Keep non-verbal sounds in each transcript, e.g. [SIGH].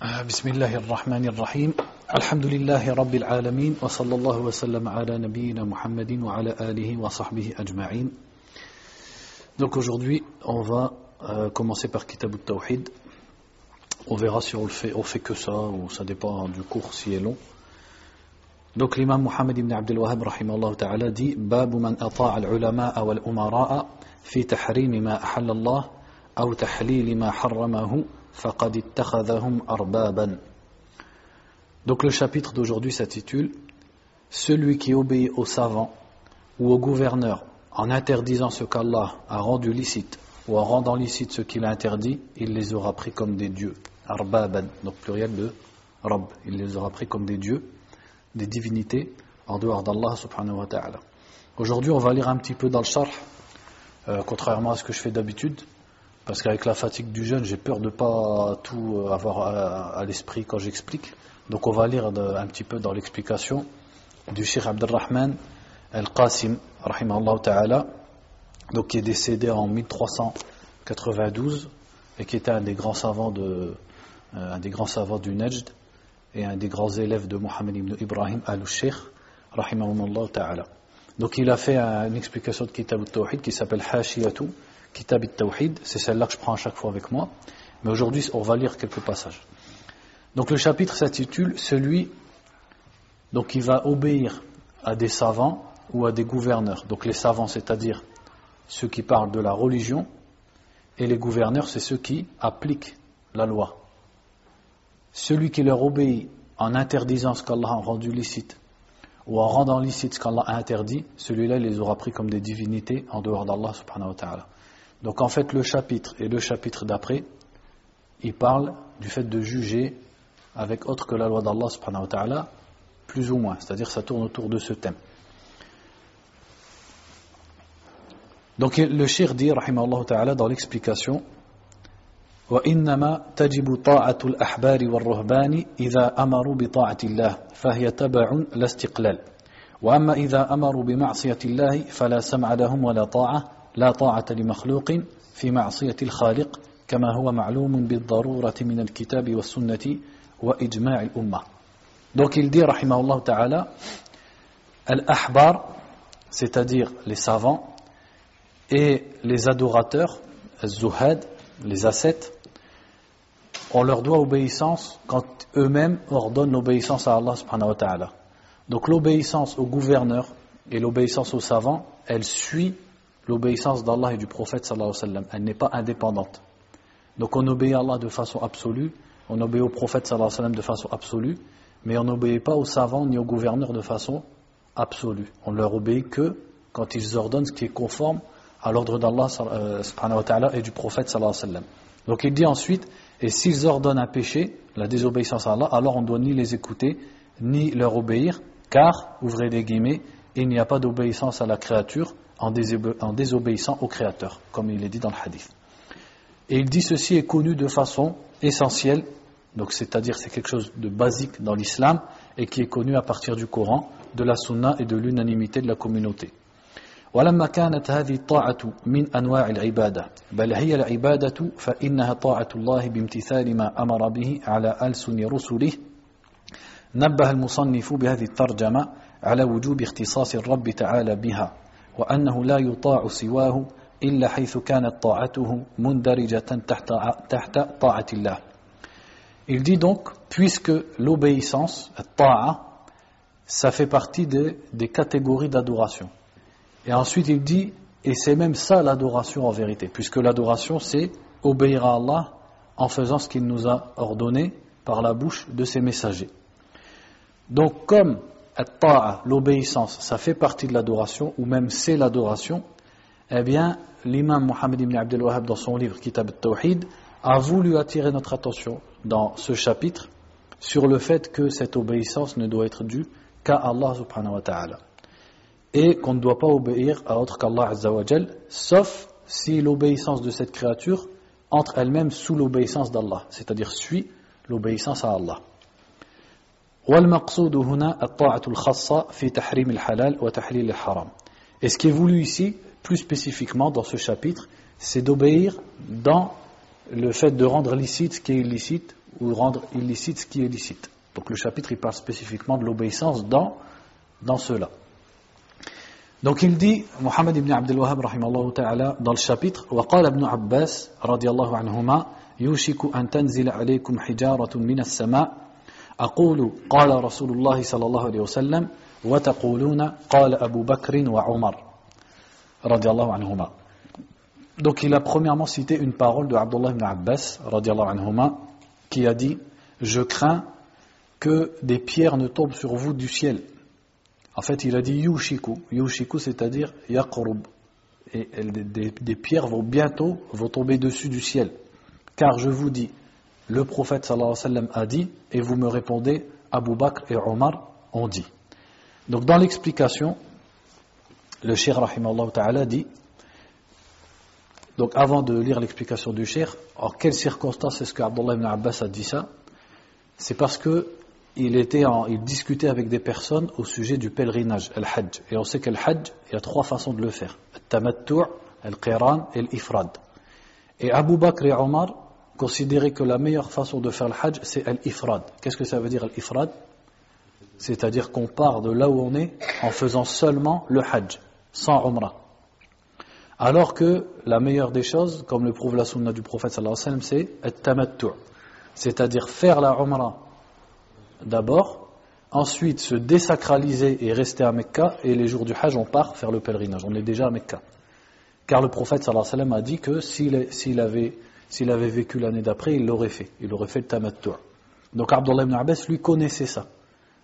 بسم الله الرحمن الرحيم الحمد لله رب العالمين وصلى الله وسلم على نبينا محمد وعلى آله وصحبه أجمعين Donc aujourd'hui, on va euh, commencer par Kitab al-Tawhid. On verra si on le fait, on fait que ça ou ça dépend du cours si est long. Donc l'imam Muhammad ibn Abdul Wahhab rahimahullah ta'ala dit من أطاع العلماء والأمراء في تحريم ما أحل الله أو تحليل ما حرمه فقد اتخذهم أربابا Donc le chapitre d'aujourd'hui s'intitule Celui qui obéit aux savants ou au gouverneur en interdisant ce qu'Allah a rendu licite ou en rendant licite ce qu'il a interdit, il les aura pris comme des dieux. Arbaban, donc pluriel de Rab. Il les aura pris comme des dieux, des divinités en dehors d'Allah subhanahu wa ta'ala. Aujourd'hui, on va lire un petit peu dans le charh, euh, contrairement à ce que je fais d'habitude, parce qu'avec la fatigue du jeûne, j'ai peur de ne pas tout avoir à, l'esprit quand j'explique. Donc on va lire un petit peu dans l'explication du Sheikh Abdelrahman Al-Qasim, ta'ala, donc qui est décédé en 1392 et qui était un des grands savants de, euh, un des grands savants du Najd et un des grands élèves de Mohammed ibn Ibrahim al-Sheikh, ta'ala. Donc il a fait une explication de Kitab al-Tawhid qui s'appelle Hashiyatu, Kitab al-Tawhid, c'est celle-là que je prends à chaque fois avec moi, mais aujourd'hui on va lire quelques passages. Donc le chapitre s'intitule Celui donc, qui va obéir à des savants ou à des gouverneurs. Donc les savants, c'est-à-dire ceux qui parlent de la religion, et les gouverneurs, c'est ceux qui appliquent la loi. Celui qui leur obéit en interdisant ce qu'Allah a rendu licite, ou en rendant licite ce qu'Allah a interdit, celui-là il les aura pris comme des divinités en dehors d'Allah subhanahu wa ta'ala. Donc en fait le chapitre et le chapitre d'après, il parle du fait de juger avec autre que la loi d'Allah subhanahu wa ta'ala, plus ou moins, c'est-à-dire ça tourne autour de ce thème. Donc le shir dit, rahimahullah ta'ala, dans l'explication, وإنما تجب طاعة الأحبار والرهبان إذا أمروا بطاعة الله فهي تبع لا استقلال وأما إذا أمروا بمعصية الله فلا سمع لهم ولا طاعة لا طاعة لمخلوق في معصية الخالق كما هو معلوم بالضرورة من الكتاب والسنة وإجماع الأمة Donc il dit, rahimahullah ta'ala, al-ahbar, c'est-à-dire les savants, et les adorateurs, zuhad, les ascètes, on leur doit obéissance quand eux-mêmes ordonnent l'obéissance à Allah subhanahu wa ta'ala. Donc l'obéissance au gouverneur et l'obéissance aux savants, elle suit l'obéissance d'Allah et du prophète sallallahu sallam. Elle n'est pas indépendante. Donc on obéit à Allah de façon absolue, on obéit au prophète sallallahu sallam de façon absolue, mais on n'obéit pas aux savants ni aux gouverneurs de façon absolue. On leur obéit que quand ils ordonnent ce qui est conforme à l'ordre d'Allah euh, et du prophète sallallahu sallam. Donc il dit ensuite, et s'ils ordonnent un péché, la désobéissance à Allah, alors on ne doit ni les écouter, ni leur obéir, car, ouvrez des guillemets, il n'y a pas d'obéissance à la créature en, désobéissant au Créateur, comme il est dit dans le hadith. Et il dit ceci est connu de façon essentielle, donc c'est-à-dire c'est quelque chose de basique dans l'islam et qui est connu à partir du Coran, de la sunna et de l'unanimité de la communauté. ولما كانت هذه الطاعة من أنواع العبادة بل هي العبادة فإنها طاعة الله بامتثال ما أمر به على ألسن رسله نبه المصنف بهذه الترجمة على وجوب اختصاص الرب تعالى بها وأنه لا يطاع سواه إلا حيث كانت طاعته مندرجة تحت, تحت طاعة الله Il dit donc, puisque l'obéissance, ta'a, ça fait partie de, des catégories d'adoration. Et ensuite il dit, et c'est même ça l'adoration en vérité, puisque l'adoration c'est obéir à Allah en faisant ce qu'il nous a ordonné par la bouche de ses messagers. Donc comme l'obéissance, ça fait partie de l'adoration, ou même c'est l'adoration, eh bien l'imam Muhammad ibn Abdel Wahhab dans son livre Kitab al-Tawhid a voulu attirer notre attention dans ce chapitre sur le fait que cette obéissance ne doit être due qu'à Allah subhanahu wa ta'ala et qu'on ne doit pas obéir à autre qu'Allah Azzawajal, sauf si l'obéissance de cette créature entre elle-même sous l'obéissance d'Allah, c'est-à-dire suit l'obéissance à Allah. Et ce qui est voulu ici, plus spécifiquement dans ce chapitre, c'est d'obéir dans le fait de rendre licite ce qui est illicite ou rendre illicite ce qui est licite. Donc le chapitre il parle spécifiquement de l'obéissance dans, dans cela. Donc il dit, Mohammed ibn Abdel Wahhab ta'ala, dans le chapitre, وقال ابن عباس رضي الله عنهما يوشك أن تنزل عليكم حجارة من السماء أقول قال رسول الله صلى الله عليه وسلم وتقولون قال أبو بكر وعمر رضي الله عنهما Donc il a premièrement cité une parole de Abdullah ibn Abbas anhuma, qui a dit Je crains que des pierres ne tombent sur vous du ciel. En fait, il a dit Yushiku. Yushiku, c'est-à-dire Yaqrub. Et des, pierres vont bientôt vont tomber dessus du ciel. Car je vous dis, le prophète sallallahu a dit, et vous me répondez, Abu Bakr et Omar ont dit. Donc dans l'explication, le Cheikh rahimallahu ta'ala dit donc avant de lire l'explication du Cheikh, en quelles circonstances est-ce que Abdullah ibn Abbas a dit ça? C'est parce que il, était il discutait avec des personnes au sujet du pèlerinage, le hajj. Et on sait que hajj, il y a trois façons de le faire. Le tamattu', le qiran et l'ifrad. Et Abu Bakr et Omar considéraient que la meilleure façon de faire le hajj, c'est l'ifrad. Qu'est-ce que ça veut dire l'ifrad C'est-à-dire qu'on part de là où on est en faisant seulement le hajj, sans umrah. Alors que la meilleure des choses, comme le prouve la sunna du prophète sallallahu alayhi wa sallam, c'est. C'est-à-dire faire la umrah d'abord, ensuite se désacraliser et rester à Mecca, et les jours du Hajj, on part faire le pèlerinage. On est déjà à Mecca. Car le prophète sallallahu alayhi wa a dit que s'il avait, avait, vécu l'année d'après, il l'aurait fait. Il aurait fait le tamattu. Donc Abdullah ibn Abbas, lui, connaissait ça.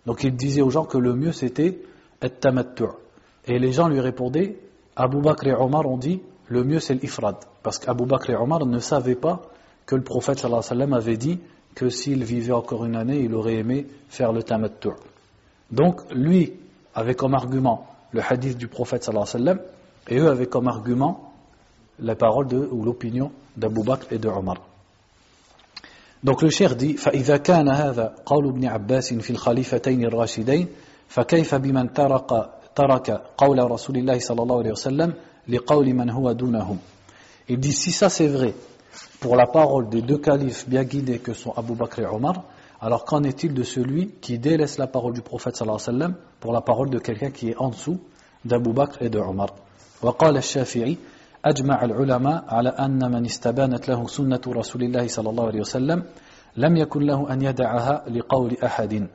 Donc il disait aux gens que le mieux c'était et tamattu. Et les gens lui répondaient Abu Bakr et Omar ont dit le mieux c'est l'ifrad. Parce qu'Abu Bakr et Omar ne savaient pas que le prophète alayhi avait dit que s'il vivait encore une année, il aurait aimé faire le tamattu. Donc lui avait comme argument le hadith du prophète alayhi et eux avaient comme argument la parole ou l'opinion d'Abu Bakr et de Omar. Donc le cher dit فإذا كان هذا قول ابن عباس في الخليفتين الراشدين فكيف بمن ترك ترك قول رسول الله صلى الله عليه وسلم لقول من هو دونهم Il dit si ça c'est vrai pour la parole des deux califes bien guidés que sont Abu Bakr et Omar, alors qu'en est-il de celui qui délaisse la parole du prophète sallallahu alayhi wa sallam pour la parole de quelqu'un qui est en dessous d'Abu Bakr et de Omar وقال الشافعي أجمع العلماء على أن من استبانت له سنة رسول الله صلى الله عليه وسلم لم يكن له أن يدعها لقول أحد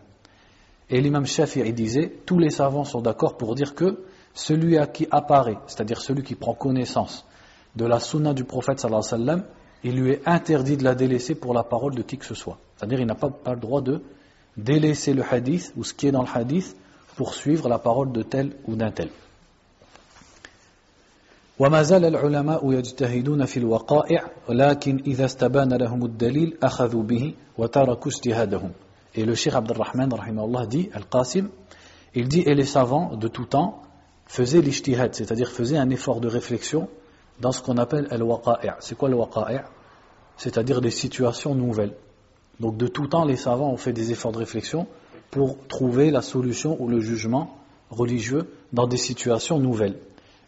Et l'imam Shafi'i disait, tous les savants sont d'accord pour dire que celui à qui apparaît, c'est-à-dire celui qui prend connaissance de la sunna du prophète sallallahu alayhi wa sallam, il lui est interdit de la délaisser pour la parole de qui que ce soit. C'est-à-dire il n'a pas, pas, le droit de délaisser le hadith ou ce qui est dans le hadith pour suivre la parole de tel ou d'un tel. وما زال العلماء يجتهدون في الوقائع ولكن إذا استبان لهم الدليل أخذوا به وتركوا اجتهادهم et le Cheikh Abdurrahman dit, Al-Qasim, il dit, et les savants de tout temps faisaient l'ishtihad, c'est-à-dire faisaient un effort de réflexion dans ce qu'on appelle al-waqa'i'. C'est quoi le waqa'i' C'est-à-dire des situations nouvelles. Donc de tout temps, les savants ont fait des efforts de réflexion pour trouver la solution ou le jugement religieux dans des situations nouvelles.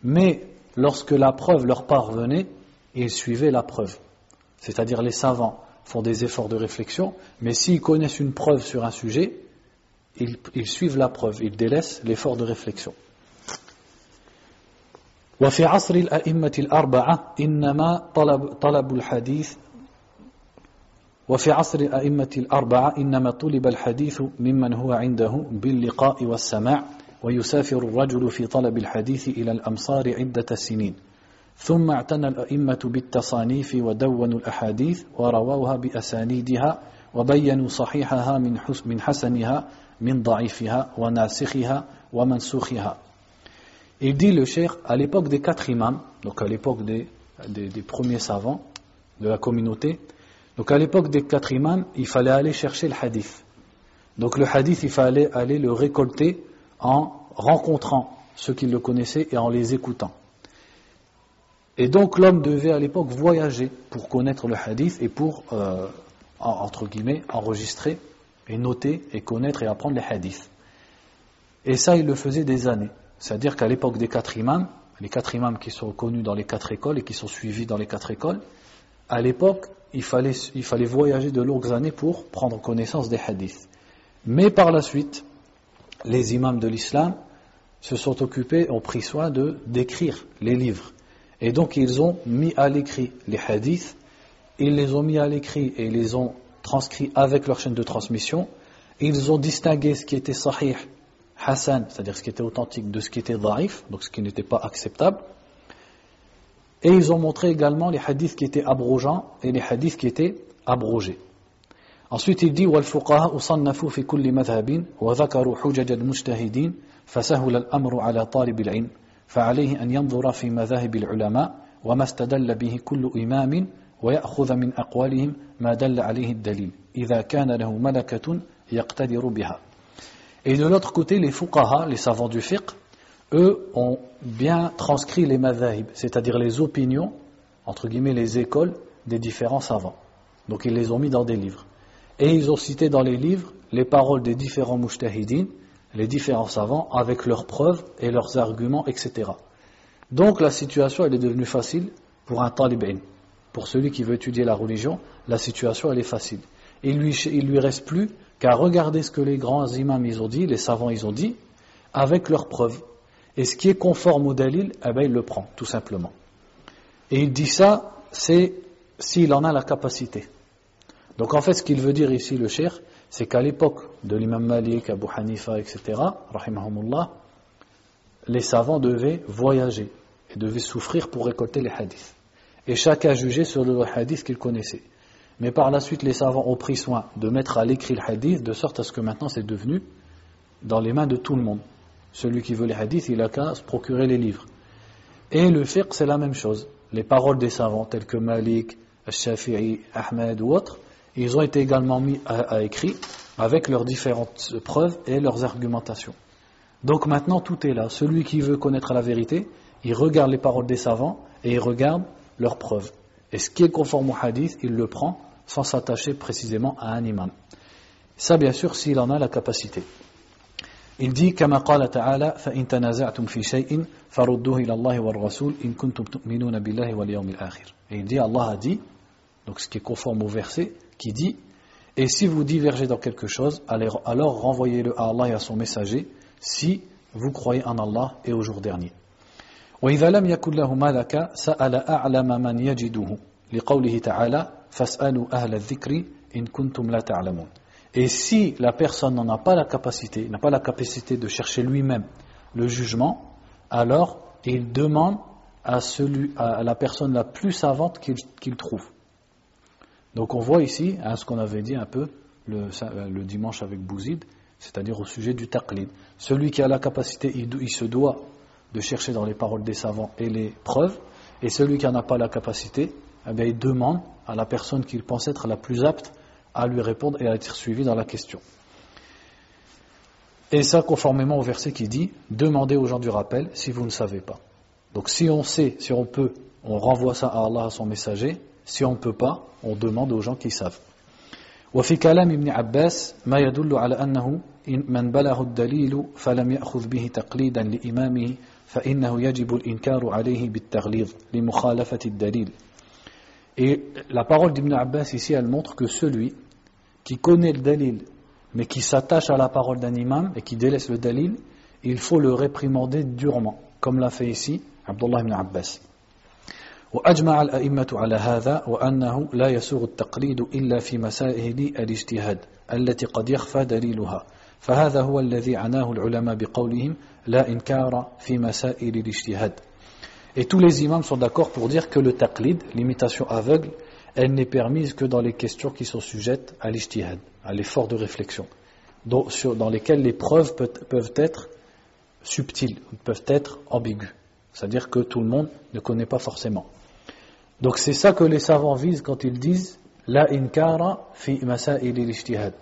Mais lorsque la preuve leur parvenait, ils suivaient la preuve. C'est-à-dire les savants font des efforts de réflexion, mais s'ils connaissent une preuve sur un sujet, ils, ils suivent la preuve, ils délaissent l'effort de réflexion. وفي عصر الأئمة الأربعة إنما طلب, طلب الحديث وفي عصر الأئمة الأربعة إنما طلب الحديث ممن هو عنده باللقاء والسماع ويسافر الرجل في طلب الحديث إلى الأمصار عدة سنين ثم اعتنى الأئمة بالتصانيف ودونوا الأحاديث ورواوها بأسانيدها وبينوا صحيحها من, من حسنها من ضعيفها وناسخها ومنسوخها Il dit le cheikh, à l'époque des quatre imams, donc à l'époque des, des, des, premiers savants de la communauté, donc à l'époque des quatre imams, il fallait aller chercher le hadith. Donc le hadith, il fallait aller le récolter en rencontrant ceux qui le connaissaient et en les écoutant. Et donc l'homme devait à l'époque voyager pour connaître le hadith et pour, euh, entre guillemets, enregistrer et noter et connaître et apprendre les hadiths. Et ça, il le faisait des années. C'est-à-dire qu'à l'époque des quatre imams, les quatre imams qui sont connus dans les quatre écoles et qui sont suivis dans les quatre écoles, à l'époque, il fallait, il fallait voyager de longues années pour prendre connaissance des hadiths. Mais par la suite, les imams de l'islam se sont occupés, ont pris soin de d'écrire les livres. Et donc ils ont mis à l'écrit les hadiths, ils les ont mis à l'écrit et ils les ont transcrits avec leur chaîne de transmission. Ils ont distingué ce qui était sahih, hassan, c'est-à-dire ce qui était authentique, de ce qui était daif, donc ce qui n'était pas acceptable. Et ils ont montré également les hadiths qui étaient abrogeants et les hadiths qui étaient abrogés. Ensuite, il dit والفقهاء صنفوا في كل مذهب وذكروا حجج المجتهدين فسهل الأمر على طالب العلم فعليه أن ينظر في مذاهب العلماء وما استدل به كل إمام ويأخذ من أقوالهم ما دل عليه الدليل إذا كان له ملكة يقتدر بها Et de l'autre côté, les fuqaha, les savants du fiqh, eux ont bien transcrit les madhahib, c'est-à-dire les opinions, entre guillemets les écoles des différents savants. Donc ils les ont mis dans des livres. Et ils ont cité dans les livres les paroles des différents mujtahidines, les différents savants, avec leurs preuves et leurs arguments, etc. Donc la situation, est devenue facile pour un talibin. Pour celui qui veut étudier la religion, la situation, elle est facile. Il lui, il lui reste plus qu'à regarder ce que les grands imams ont dit, les savants ils ont dit, avec leurs preuves. Et ce qui est conforme au dalil, eh ben, il le prend, tout simplement. Et il dit ça, c'est s'il en a la capacité. Donc en fait, ce qu'il veut dire ici, le cher, c'est qu'à l'époque de l'imam Malik, Abu Hanifa, etc., les savants devaient voyager et devaient souffrir pour récolter les hadiths. Et chacun jugeait sur le hadith qu'il connaissait. Mais par la suite, les savants ont pris soin de mettre à l'écrit le hadith, de sorte à ce que maintenant c'est devenu dans les mains de tout le monde. Celui qui veut les hadiths, il a qu'à se procurer les livres. Et le fiqh, c'est la même chose. Les paroles des savants, tels que Malik, Shafi'i, Ahmed ou autres, ils ont été également mis à, écrit avec leurs différentes preuves et leurs argumentations. Donc maintenant tout est là. Celui qui veut connaître la vérité, il regarde les paroles des savants et il regarde leurs preuves. Et ce qui est conforme au hadith, il le prend sans s'attacher précisément à un imam. Ça bien sûr s'il en a la capacité. Il dit كما قال تعالى فإن تنازعتم في شيء فردوه إلى الله والرسول إن كنتم تؤمنون بالله واليوم الآخر. Et il dit Allah a dit donc ce qui est conforme au verset qui dit Et si vous divergez dans quelque chose, alors renvoyez-le à Allah et à son messager si vous croyez en Allah et au jour dernier. وإذا لم يكن له ملك سأل أعلم من يجده لقوله تعالى فاسألوا أهل الذكر إن كنتم لا تعلمون Et si la personne n'en a pas la capacité, n'a pas la capacité de chercher lui-même le jugement, alors il demande à, celui, à la personne la plus savante qu'il trouve. Donc on voit ici hein, ce qu'on avait dit un peu le, le dimanche avec Bouzid, c'est-à-dire au sujet du taqlid. Celui qui a la capacité, il, se doit de chercher dans les paroles des savants et les preuves, et celui qui n'en a pas la capacité, eh il demande à la personne qu'il pense être la plus apte à lui répondre et à être suivi dans la question. Et ça, conformément au verset qui dit Demandez aux gens du rappel si vous ne savez pas. Donc, si on sait, si on peut, on renvoie ça à Allah, à son messager, si on ne peut pas, on demande aux gens qui savent. وفي كلام ابن عباس ما يدل على أنه من بلغ الدليل فلم يأخذ به تقليدا لإمامه فإنه يجب الإنكار عليه بالتغليظ لمخالفة الدليل Et la parole d'Ibn Abbas ici, elle montre que celui qui connaît le dalil, mais qui s'attache à la parole d'un imam et qui délaisse le dalil, il faut le réprimander durement, comme l'a fait ici Abdullah ibn Abbas. وأجمع الأئمة على هذا وأنه لا يسوغ التقليد إلا في مسائل الاجتهاد التي قد يخفى دليلها فهذا هو الذي عناه العلماء بقولهم لا إنكار في مسائل الاجتهاد Et tous les imams sont d'accord pour dire que le taqlid, l'imitation aveugle, elle n'est permise que dans les questions qui sont sujettes à l'ijtihad, à l'effort de réflexion, dans, sur, dans lesquelles les preuves peut, peuvent être subtiles, peuvent être ambiguës. C'est-à-dire que tout le monde ne connaît pas forcément. Donc c'est ça que les savants visent quand ils disent la inkara fi masail ijtihad.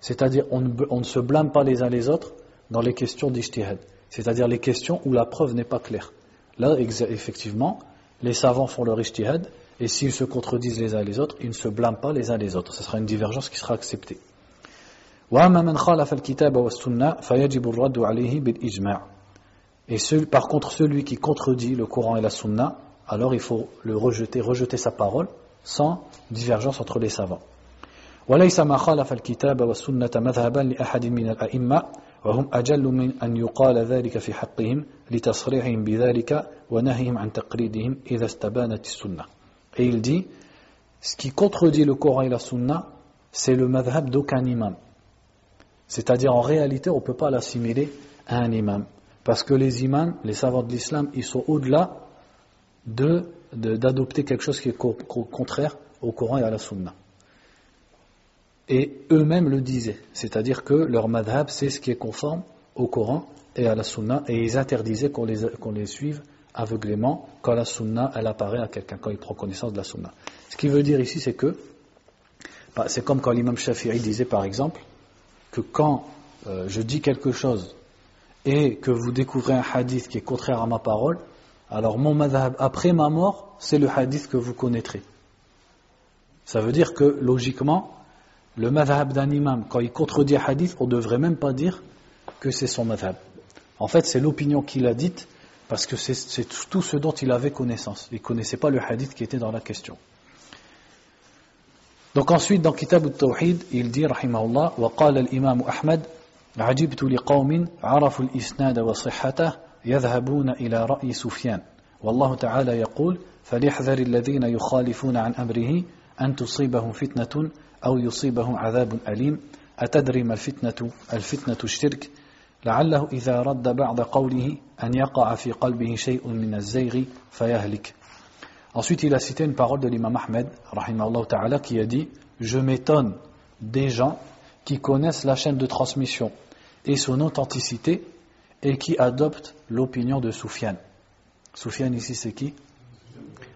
C'est-à-dire on, ne se blâme pas les uns les autres dans les questions d'ijtihad. C'est-à-dire les questions où la preuve n'est pas claire. Là, effectivement, les savants font leur ijtihad et s'ils se contredisent les uns les autres, ils ne se blâment pas les uns les autres. Ce sera une divergence qui sera acceptée. Et par contre, celui qui contredit le Coran et la Sunna, alors il faut le rejeter, rejeter sa parole sans divergence entre les savants. وليس ما خالف الكتاب والسنة مذهبا لأحد من الأئمة وهم أجل من أن يقال ذلك في حقهم لتصريحهم بذلك ونهيهم عن تقليدهم إذا استبانت السنة. Et il dit, ce qui contredit le Coran et la Sunna, c'est le madhab d'aucun imam. C'est-à-dire en réalité, on ne peut pas l'assimiler à un imam. Parce que les imams, les savants de l'islam, ils sont au-delà d'adopter de, quelque chose qui est contraire au Coran et à la Sunna. Et eux-mêmes le disaient, c'est-à-dire que leur madhab, c'est ce qui est conforme au Coran et à la Sunna, et ils interdisaient qu'on les, les suive aveuglément quand la Sunna, elle apparaît à quelqu'un, quand il prend connaissance de la Sunna. Ce qui veut dire ici, c'est que, bah, c'est comme quand l'imam Shafi'i disait par exemple, que quand euh, je dis quelque chose et que vous découvrez un hadith qui est contraire à ma parole, alors mon madhab après ma mort, c'est le hadith que vous connaîtrez. Ça veut dire que logiquement, le madhab d'un imam, quand il contredit un hadith, on ne devrait même pas dire que c'est son madhab. En fait, c'est l'opinion qu'il a dite parce que c'est tout ce dont il avait connaissance. Il ne connaissait pas le hadith qui était dans la question. Donc ensuite, dans Kitab al-Tawhid, il dit, rahimahullah, وقال الإمام أحمد عجبت لقوم عرفوا الإسناد وصحته يذهبون إلى رأي سفيان. والله تعالى يقول فليحذر الذين يخالفون عن أمره أن تصيبهم فتنة أو يصيبهم عذاب أليم. أتدري ما الفتنة؟ الفتنة الشرك. لعله إذا رد بعض قوله أن يقع في قلبه شيء من الزيغ فيهلك. Ensuite, il a cité une parole de l'imam Ahmed, ta'ala, qui a dit Je m'étonne des gens qui connaissent la chaîne de transmission et son authenticité et qui adoptent l'opinion de Soufiane. Soufiane ici, c'est qui?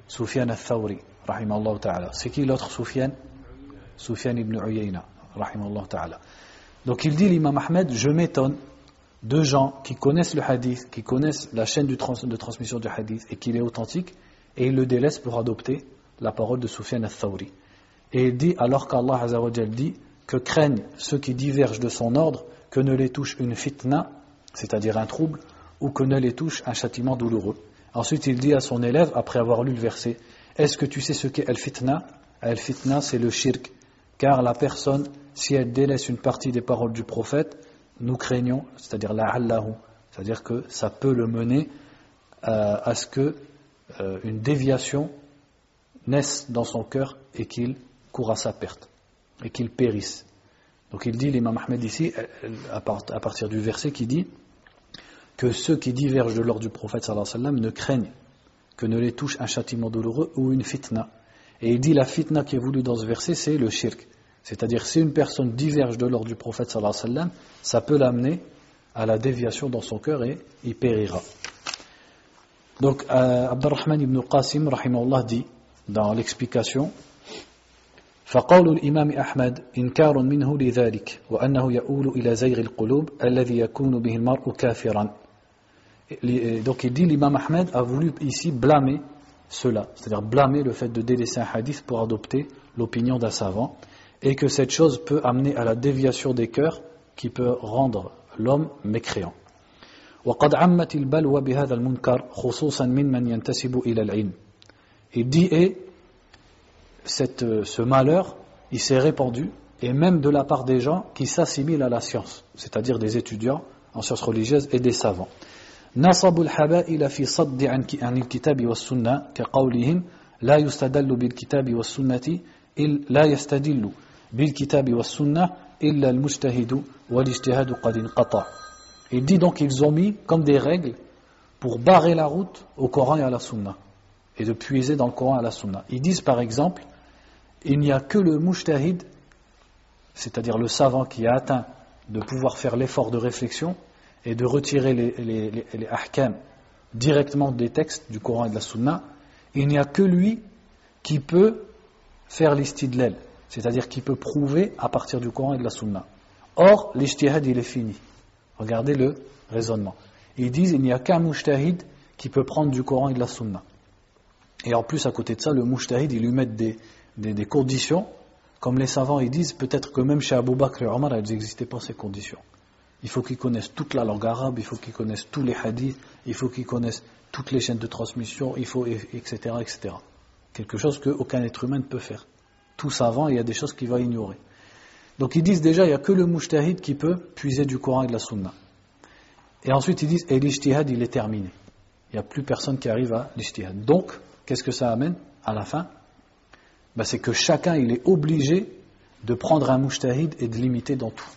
Soufiane al-Thawri, ta'ala. C'est qui l'autre Soufiane? Soufiane ibn Uyayna, ta'ala. Donc il dit l'imam Ahmed Je m'étonne de gens qui connaissent le hadith, qui connaissent la chaîne de transmission du hadith et qu'il est authentique et il le délaisse pour adopter la parole de Soufiane al-Thawri. Et il dit, alors qu'Allah dit que craignent ceux qui divergent de son ordre, que ne les touche une fitna, c'est-à-dire un trouble, ou que ne les touche un châtiment douloureux. Ensuite, il dit à son élève, après avoir lu le verset, Est-ce que tu sais ce qu'est al-fitna? Al-fitna, c'est le shirk. Car la personne, si elle délaisse une partie des paroles du prophète, nous craignons, c'est-à-dire la allahu, c'est-à-dire que ça peut le mener euh, à ce que euh, une déviation naisse dans son cœur et qu'il court à sa perte et qu'il périsse. Donc il dit, l'imam Ahmed ici, à partir du verset qui dit que ceux qui divergent de l'ordre du prophète sallallahu alayhi wa sallam ne craignent que ne les touche un châtiment douloureux ou une fitna. Et il dit la fitna qui est voulue dans ce verset, c'est le shirk. C'est-à-dire si une personne diverge de l'ordre du prophète sallallahu alayhi wa sallam, ça peut l'amener à la déviation dans son cœur et il périra. Donc, euh, Abdurrahman ibn Qasim, rahimahullah, dit dans l'explication فقول الإمام أحمد إنكار منه لذلك وأنه يؤول إلى زيغ القلوب الذي يكون به المرء كافرا donc il dit l'imam Ahmed a voulu ici blâmer cela, c'est-à-dire blâmer le fait de délaisser un hadith pour adopter l'opinion d'un savant, et que cette chose peut amener à la déviation des cœurs qui peut rendre l'homme mécréant. Il dit et euh, ce malheur il s'est répandu et même de la part des gens qui s'assimilent à la science, c'est-à-dire des étudiants en sciences religieuses et des savants. نصبوا الحبائل في صد عن عن الكتاب والسنة كقولهم لا يستدل بالكتاب والسنة لا يستدل بالكتاب والسنة إلا المجتهد والاجتهاد قد انقطع Il dit donc qu'ils ont mis comme des règles pour barrer la route au Coran et à la Sunna et de puiser dans le Coran et à la Sunna. Ils disent par exemple, il n'y a que le mujtahid, c'est-à-dire le savant qui a atteint de pouvoir faire l'effort de réflexion et de retirer les, les, ahkam directement des textes du Coran et de la Sunna, il n'y a que lui qui peut faire l'istidlel, c'est-à-dire qui peut prouver à partir du Coran et de la Sunna. Or, l'ijtihad il est fini. Regardez le raisonnement. Ils disent il n'y a qu'un mujtahid qui peut prendre du Coran et de la Sunna. Et en plus, à côté de ça, le mujtahid, ils lui des, des, conditions. Comme les savants, ils disent peut-être que même chez Abu Bakr et Omar, elles n'existaient pas ces conditions. Il faut qu'ils connaissent toute la langue arabe, il faut qu'ils connaissent tous les hadiths, il faut qu'ils connaissent toutes les chaînes de transmission, il faut, etc., etc. Quelque chose qu'aucun être humain ne peut faire. Tout savant, il y a des choses qu'il va ignorer. Donc ils disent déjà, il n'y a que le mujtahid qui peut puiser du Coran et de la Sunna. Et ensuite ils disent, et l'ijtihad il est terminé. Il n'y a plus personne qui arrive à l'ijtihad. Donc, qu'est-ce que ça amène à la fin? Ben, C'est que chacun il est obligé de prendre un mujtahid et de l'imiter dans tout.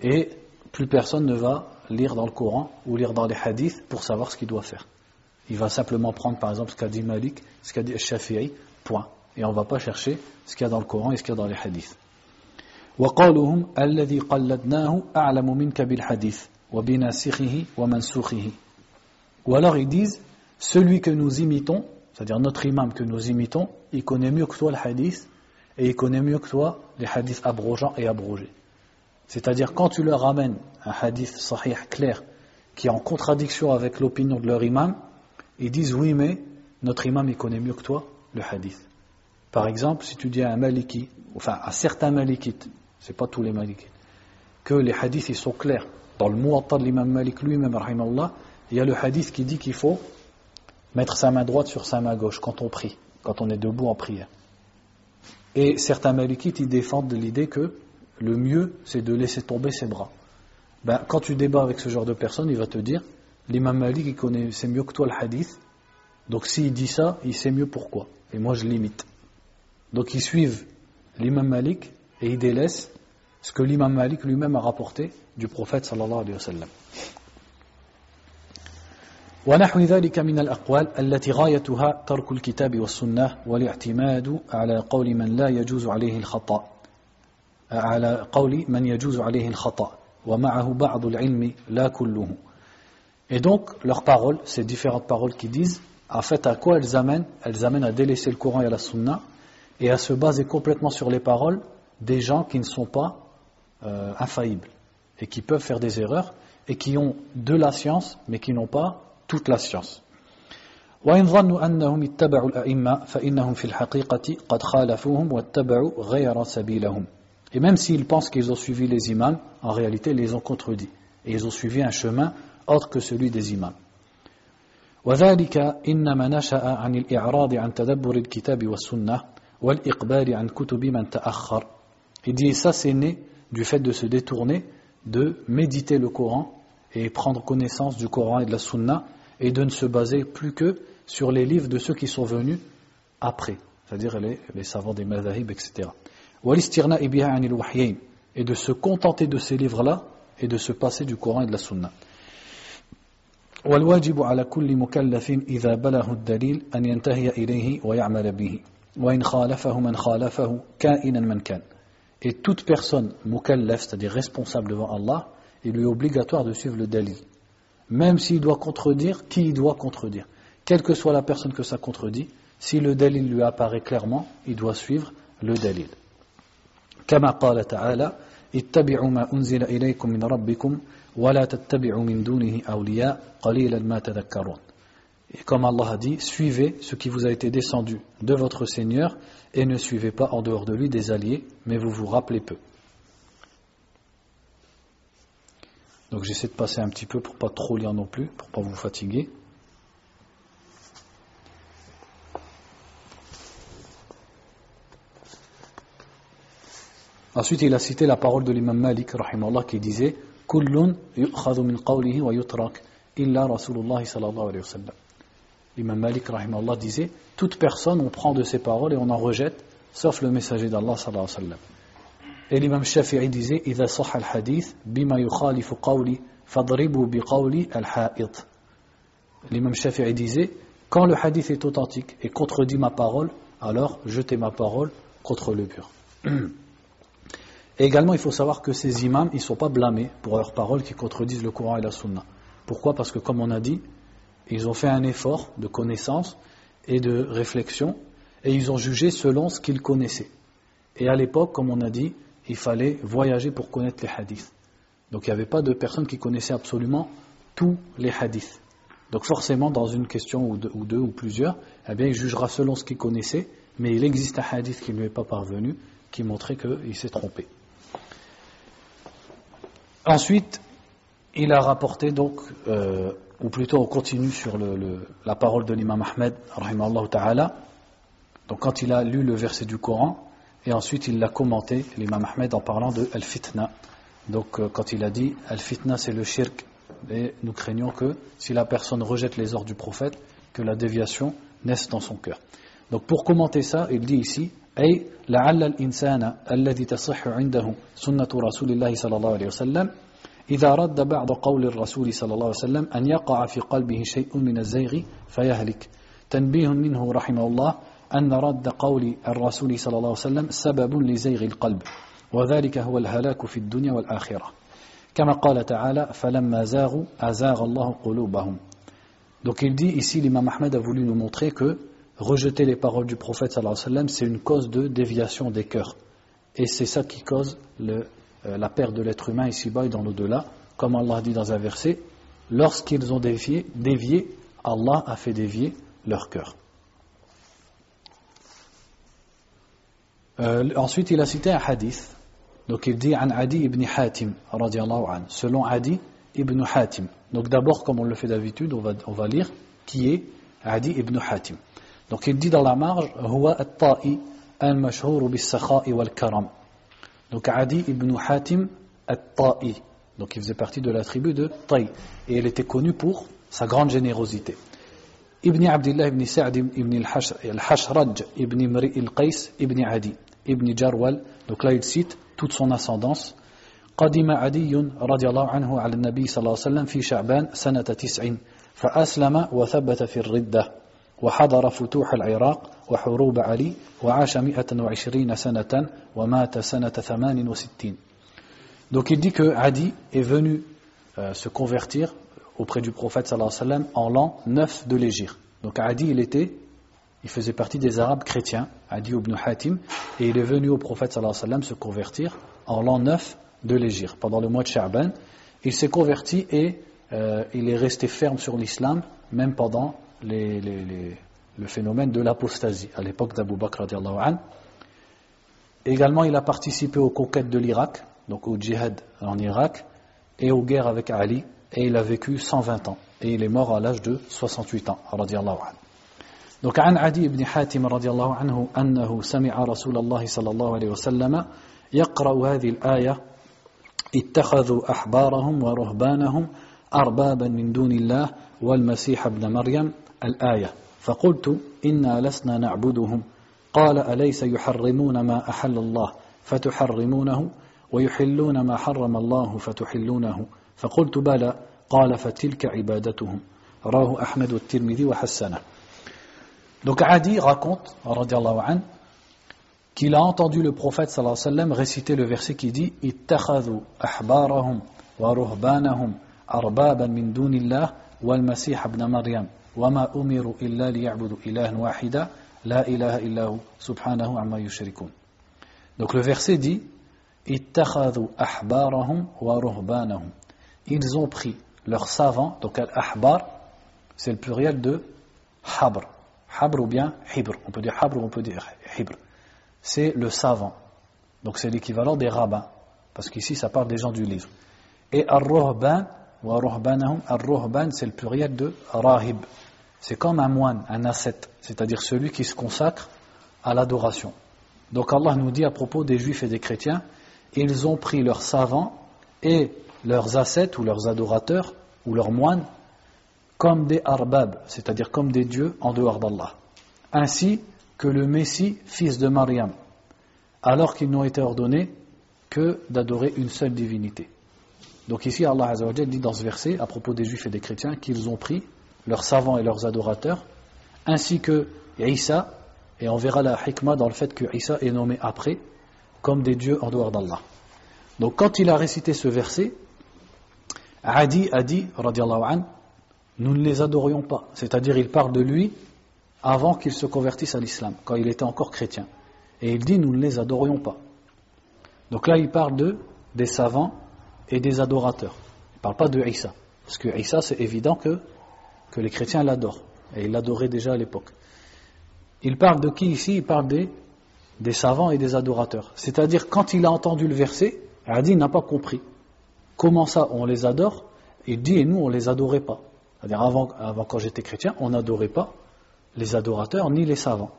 Et plus personne ne va lire dans le Coran ou lire dans les hadiths pour savoir ce qu'il doit faire. Il va simplement prendre par exemple ce qu'a dit Malik, ce qu'a dit Shafi'i, point. Et on ne va pas chercher ce qu'il y a dans le Coran et ce qu'il y a dans les hadiths. وقولهم الذي قلدناه أعلم منك بالحديث وبناسخه ومنسوخه ou alors ils disent celui que nous imitons c'est-à-dire notre imam que nous imitons il connaît mieux que toi le hadith et il connaît mieux que toi les hadiths abrogeants et abrogés c'est-à-dire quand tu leur ramènes un hadith sahih clair qui est en contradiction avec l'opinion de leur imam ils disent oui mais notre imam il connaît mieux que toi le hadith par exemple si tu dis à un maliki enfin à certains malikites c'est pas tous les malikites, que les hadiths ils sont clairs. Dans le Muwatta de l'imam Malik lui-même, il y a le hadith qui dit qu'il faut mettre sa main droite sur sa main gauche quand on prie, quand on est debout en prière. Et certains malikites ils défendent l'idée que le mieux c'est de laisser tomber ses bras. Ben, quand tu débats avec ce genre de personne, il va te dire l'imam Malik il connaît c'est mieux que toi le hadith, donc s'il dit ça, il sait mieux pourquoi. Et moi je l'imite. Donc ils suivent l'imam Malik et il délaisse ce que l'imam Malik lui-même a rapporté du prophète sallallahu alayhi wa sallam. ونحو ذلك من الأقوال التي غايتها ترك الكتاب والسنة والاعتماد على قول من لا يجوز عليه الخطأ على قول من يجوز عليه الخطأ ومعه بعض العلم لا كله Et donc, leurs paroles, ces différentes paroles qui disent, en fait, à quoi elles amènent Elles amènent à délaisser le Coran et la Sunna et à se baser complètement sur les paroles des gens qui ne sont pas euh, infaillibles et qui peuvent faire des erreurs et qui ont de la science mais qui n'ont pas toute la science. Et même s'ils pensent qu'ils ont suivi les imams, en réalité ils les ont contredits. Et ils ont suivi un chemin autre que celui des imams. وذلك إنما نشأ عن الإعراض عن تدبر الكتاب والسنة والإقبال عن كتب من تأخر il dit ça c'est né du fait de se détourner, de méditer le Coran et prendre connaissance du Coran et de la Sunna et de ne se baser plus que sur les livres de ceux qui sont venus après, c'est-à-dire les, savants des madhahib, etc. Et de se contenter de ces livres-là et de se passer du Coran et de la Sunna. والواجب على كل مكلف إذا بلغ الدليل أن ينتهي إليه ويعمل به وإن خالفه من خالفه كائنا من كان et toute personne mukallaf, c'est-à-dire responsable devant Allah, il lui est obligatoire de suivre le dalil. Même s'il doit contredire, qui il doit contredire Quelle que soit la personne que ça contredit, si le dalil lui apparaît clairement, il doit suivre le dalil. كما قال تعالى اتبعوا ما أنزل إليكم من ربكم ولا تتبعوا من دونه أولياء قليلا ما تذكرون et comme Allah a dit, suivez ce qui vous a été descendu de votre Seigneur et ne suivez pas en dehors de lui des alliés, mais vous vous rappelez peu. Donc j'essaie de passer un petit peu pour pas trop lire non plus, pour pas vous fatiguer. Ensuite, il a cité la parole de l'imam Malik, qui disait Kullun yu'khadhu min qawlihi wa yutrak illa Rasulullah sallallahu alayhi wa sallam. L'imam Malik Allah disait Toute personne, on prend de ses paroles et on en rejette, sauf le messager d'Allah sallallahu alayhi wa sallam. Et l'imam Shafi'i disait إذا صح الحديث بما يخالف قولي فاضربوا بقولي الحائط. L'imam Shafi'i disait Quand le hadith est authentique et contredit ma parole, alors jetez ma parole contre le mur. [CLEARS THROAT] Et également, il faut savoir que ces imams, ils ne sont pas blâmés pour leurs paroles qui contredisent le Coran et la Sunna. Pourquoi? Parce que, comme on a dit, ils ont fait un effort de connaissance et de réflexion et ils ont jugé selon ce qu'ils connaissaient. Et à l'époque, comme on a dit, il fallait voyager pour connaître les hadiths. Donc il n'y avait pas de personnes qui connaissaient absolument tous les hadiths. Donc forcément, dans une question ou deux ou, plusieurs, eh bien, il jugera selon ce qu'il connaissait, mais il existe un hadith qui ne lui est pas parvenu, qui montrait qu'il s'est trompé. Ensuite, il a rapporté donc euh, ou plutôt on continue sur la parole de l'imam Ahmed, ta'ala, Donc quand il a lu le verset du Coran, et ensuite il l'a commenté, l'imam Ahmed, en parlant de al-fitna. Donc euh, quand il a dit al-fitna c'est le shirk, et nous craignons que si la personne rejette les ordres du prophète, que la déviation naisse dans son cœur. Donc pour commenter ça, il dit ici أي لعل الإنسان الذي تصح عنده سنة رسول الله صلى الله عليه وسلم إذا رد بعض قول الرسول صلى الله عليه وسلم أن يقع في قلبه شيء من الزيغ فيهلك. تنبيه منه رحمه الله أن رد قول الرسول صلى الله عليه وسلم سبب لزيغ القلب وذلك هو الهلاك في الدنيا والآخرة. كما قال تعالى فلما زاغوا أزاغ الله قلوبهم. Donc il dit ici, l'imam Ahmed a voulu nous montrer que rejeter les paroles du prophète c'est une cause de déviation des cœurs. Et c'est ça qui cause euh, la perte de l'être humain ici-bas et dans l'au-delà. Comme Allah dit dans un verset, lorsqu'ils ont dévié, Allah a fait dévier leur cœur. Euh, ensuite, il a cité un hadith. Donc il dit An Adi ibn Hatim, selon Adi ibn Hatim. Donc d'abord, comme on le fait d'habitude, on va lire qui est Adi ibn Hatim. Donc il dit dans la marge, Huwa at-ta'i al-mashhur bis-sakha'i wal-karam. Donc Adi ibn Hatim at-ta'i. Donc il faisait partie de la tribu de Ta'i. Et il était connu pour sa grande générosité. Ibn Abdullah ibn Sa'd ibn al-Hashraj ibn Mri al-Qais ibn Adi ibn Jarwal. Donc là il cite toute son ascendance. قدم عدي رضي الله عنه على النبي صلى الله عليه وسلم في شعبان سنة تسع فأسلم وثبت في الردة وحضر فتوح العراق وحروب علي وعاش 120 سنة ومات سنة 68 Donc il dit que Adi est venu euh, se convertir auprès du prophète sallallahu alayhi wa sallam en l'an 9 de l'Égypte. Donc Adi il était, il faisait partie des Arabes chrétiens, Adi ibn Hatim, et il est venu au prophète sallallahu alayhi wa sallam se convertir en l'an 9 de l'Égypte, pendant le mois de Sha'ban. Il s'est converti et euh, il est resté ferme sur l'islam, même pendant les, les, les, le phénomène de l'apostasie à l'époque d'Abu Bakr. Également, il a participé aux conquêtes de l'Irak, donc au djihad en Irak, et aux guerres avec Ali, et il a vécu 120 ans, et il est mort à l'âge de 68 ans. Donc, عن عدي بن حاتم رضي الله عنه أنه سمع رسول الله صلى الله عليه وسلم يقرأ هذه الآية اتخذوا أحبارهم ورهبانهم أربابا من دون الله والمسيح ابن مريم الآية فقلت إنا لسنا نعبدهم قال أليس يحرمون ما أحل الله فتحرمونه ويحلون ما حرم الله فتحلونه فقلت بلى قال فتلك عبادتهم راه أحمد الترمذي وحسنه Donc Adi raconte, an, qu'il a entendu le prophète sallallahu alayhi wa sallam réciter le verset qui dit Ittakhadhu ahbarahum wa ruhbanahum arbaban min dunillah wal masih ibn Maryam وما أمروا إلا ليعبدوا إله واحدا لا إله إلا هو سبحانه عما يشركون Donc le verset dit اتخذوا أحبارهم ورهبانهم Ils ont pris leurs savants, donc al-ahbar, c'est le pluriel de habr. Habr ou bien hibr. On peut dire habr ou on peut dire hibr. C'est le savant. Donc c'est l'équivalent des rabbins. Parce qu'ici ça parle des gens du livre. Et ar-ruhban, wa ruhbanahum, ar-ruhban c'est le pluriel de rahib. C'est comme un moine, un ascète, c'est-à-dire celui qui se consacre à l'adoration. Donc Allah nous dit à propos des juifs et des chrétiens, ils ont pris leurs savants et leurs ascètes ou leurs adorateurs ou leurs moines comme des arbab, c'est-à-dire comme des dieux en dehors d'Allah. Ainsi que le Messie, fils de Mariam, alors qu'ils n'ont été ordonnés que d'adorer une seule divinité. Donc ici Allah dit dans ce verset à propos des juifs et des chrétiens qu'ils ont pris leurs savants et leurs adorateurs, ainsi que Isa, et on verra la hikmah dans le fait que Isa est nommé après, comme des dieux en dehors d'Allah. Donc quand il a récité ce verset, Adi a dit, an, nous ne les adorions pas. C'est-à-dire il parle de lui avant qu'il se convertisse à l'islam, quand il était encore chrétien. Et il dit, nous ne les adorions pas. Donc là, il parle de, des savants et des adorateurs. Il ne parle pas de Isa. Parce que Isa, c'est évident que que les chrétiens l'adorent. Et ils l'adoraient déjà à l'époque. Il parle de qui ici? Il parle des, des savants et des adorateurs. C'est-à-dire, quand il a entendu le verset, Adi n'a pas compris. Comment ça, on les adore Il dit, et nous, on ne les adorait pas. C'est-à-dire, avant, avant quand j'étais chrétien, on n'adorait pas les adorateurs ni les savants.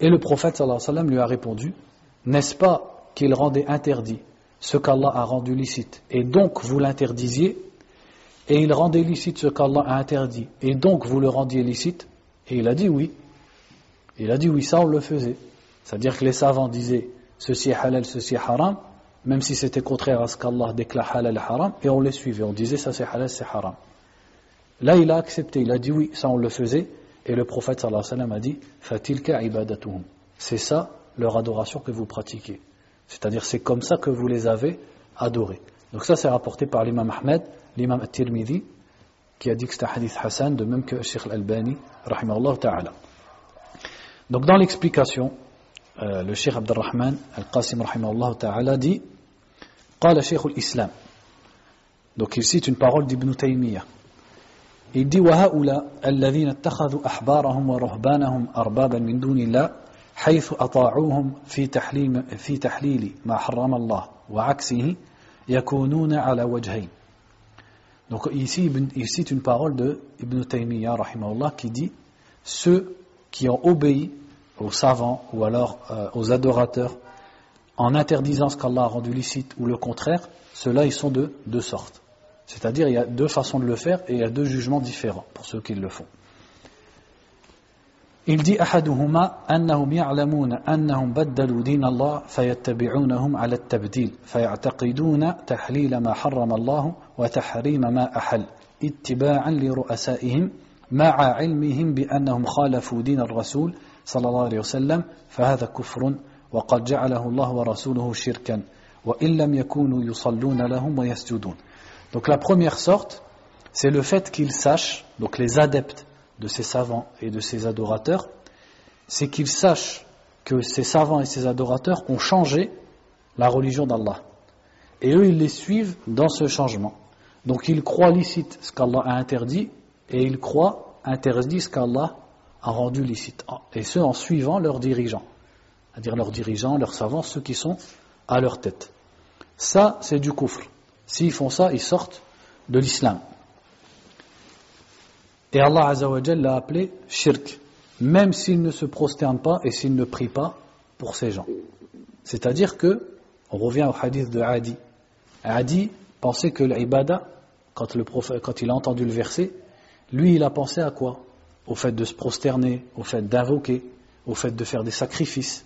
Et le prophète lui a répondu N'est-ce pas qu'il rendait interdit ce qu'Allah a rendu licite? Et donc vous l'interdisiez et il rendait licite ce qu'Allah a interdit et donc vous le rendiez licite Et il a dit oui. Il a dit oui, ça on le faisait. C'est-à-dire que les savants disaient ceci est halal, ceci est haram, même si c'était contraire à ce qu'Allah déclare halal et haram, et on les suivait. On disait ça c'est halal, c'est haram. Là, il a accepté, il a dit oui, ça on le faisait, et le prophète sallallahu alayhi wa sallam a dit Fatilka ibadatuhum. C'est ça leur adoration que vous pratiquez. C'est-à-dire, c'est comme ça que vous les avez adorés. Donc, ça, c'est rapporté par l'imam Ahmed, l'imam At-Tirmidhi, qui a dit que c'est un hadith Hassan, de même que Sheikh Al-Albani, rahimahullah ta'ala. Donc, dans l'explication, euh, le Sheikh Abdurrahman Al-Qasim, rahimahullah ta'ala, dit قال الإسلام donc il cite une parole d'Ibn Taymiyyah il dit وهؤلاء الذين اتخذوا أحبارهم ورهبانهم أربابا من دون الله حيث أطاعوهم في تحليل في تحليل ما حرم الله وعكسه يكونون على وجهين Donc ici, il cite une parole de Ibn Taymiyyah, qui dit Ceux qui ont obéi aux savants ou alors euh, aux adorateurs en interdisant ce qu'Allah a rendu licite ou le contraire, ceux-là, ils sont de deux sortes. C'est-à-dire, il y a deux façons de le faire et il y a deux jugements différents pour ceux qui le font. Il dit أحدهما أنهم يعلمون أنهم بدلوا دين الله فيتبعونهم على التبديل فيعتقدون تحليل ما حرم الله وتحريم ما أحل اتباعا لرؤسائهم مع علمهم بأنهم خالفوا دين الرسول صلى الله عليه وسلم فهذا كفر وقد جعله الله ورسوله شركا وإن لم يكونوا يصلون لهم ويسجدون. Donc la première sorte, c'est le fait qu'ils sachent, donc les adeptes de ces savants et de ces adorateurs, c'est qu'ils sachent que ces savants et ces adorateurs ont changé la religion d'Allah. Et eux, ils les suivent dans ce changement. Donc ils croient licite ce qu'Allah a interdit et ils croient interdit ce qu'Allah a rendu licite. Et ce, en suivant leurs dirigeants. C'est-à-dire leurs dirigeants, leurs savants, ceux qui sont à leur tête. Ça, c'est du kufr. S'ils font ça, ils sortent de l'islam. Et Allah Azzawajal l'a appelé shirk, même s'ils ne se prosternent pas et s'ils ne prient pas pour ces gens. C'est-à-dire que, on revient au hadith de Adi. Adi pensait que l'ibada, quand il a entendu le verset, lui il a pensé à quoi? Au fait de se prosterner, au fait d'invoquer, au fait de faire des sacrifices.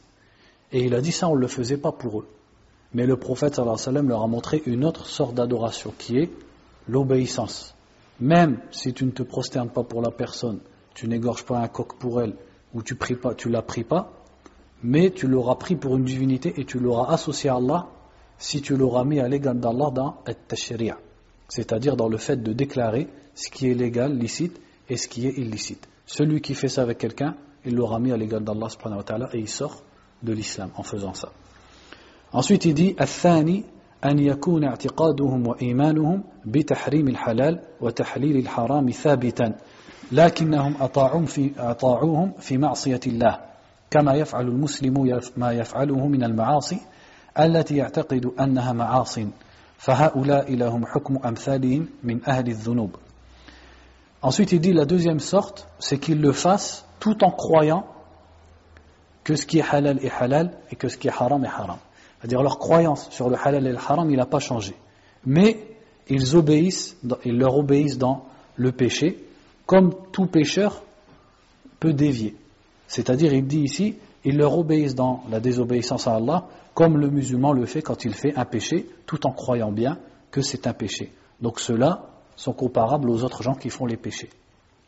Et il a dit ça, on ne le faisait pas pour eux. Mais le prophète sallallahu alayhi wa sallam leur a montré une autre sorte d'adoration qui est l'obéissance même si tu ne te prosternes pas pour la personne, tu n'égorges pas un coq pour elle, ou tu pries la pries pas, mais tu l'auras pris pour une divinité et tu l'auras associé à Allah si tu l'auras mis à l'égal d'Allah dans At-Tashri'a, c'est-à-dire dans le fait de déclarer ce qui est légal, licite, et ce qui est illicite. Celui qui fait ça avec quelqu'un, il l'aura mis à l'égal d'Allah et il sort de l'islam en faisant ça. Ensuite, il dit « Athani » أن يكون اعتقادهم وإيمانهم بتحريم الحلال وتحليل الحرام ثابتا لكنهم أطاعون في أطاعوهم في معصية الله كما يفعل المسلم ما يفعله من المعاصي التي يعتقد أنها معاص فهؤلاء لهم حكم أمثالهم من أهل الذنوب Ensuite, il dit la deuxième sorte, c'est qu'ils le fassent tout en croyant que ce qui est halal est halal et que ce qui est haram est haram. C'est-à-dire leur croyance sur le halal et le haram, il n'a pas changé. Mais ils obéissent, ils leur obéissent dans le péché, comme tout pécheur peut dévier. C'est-à-dire, il dit ici, ils leur obéissent dans la désobéissance à Allah, comme le musulman le fait quand il fait un péché, tout en croyant bien que c'est un péché. Donc ceux-là sont comparables aux autres gens qui font les péchés.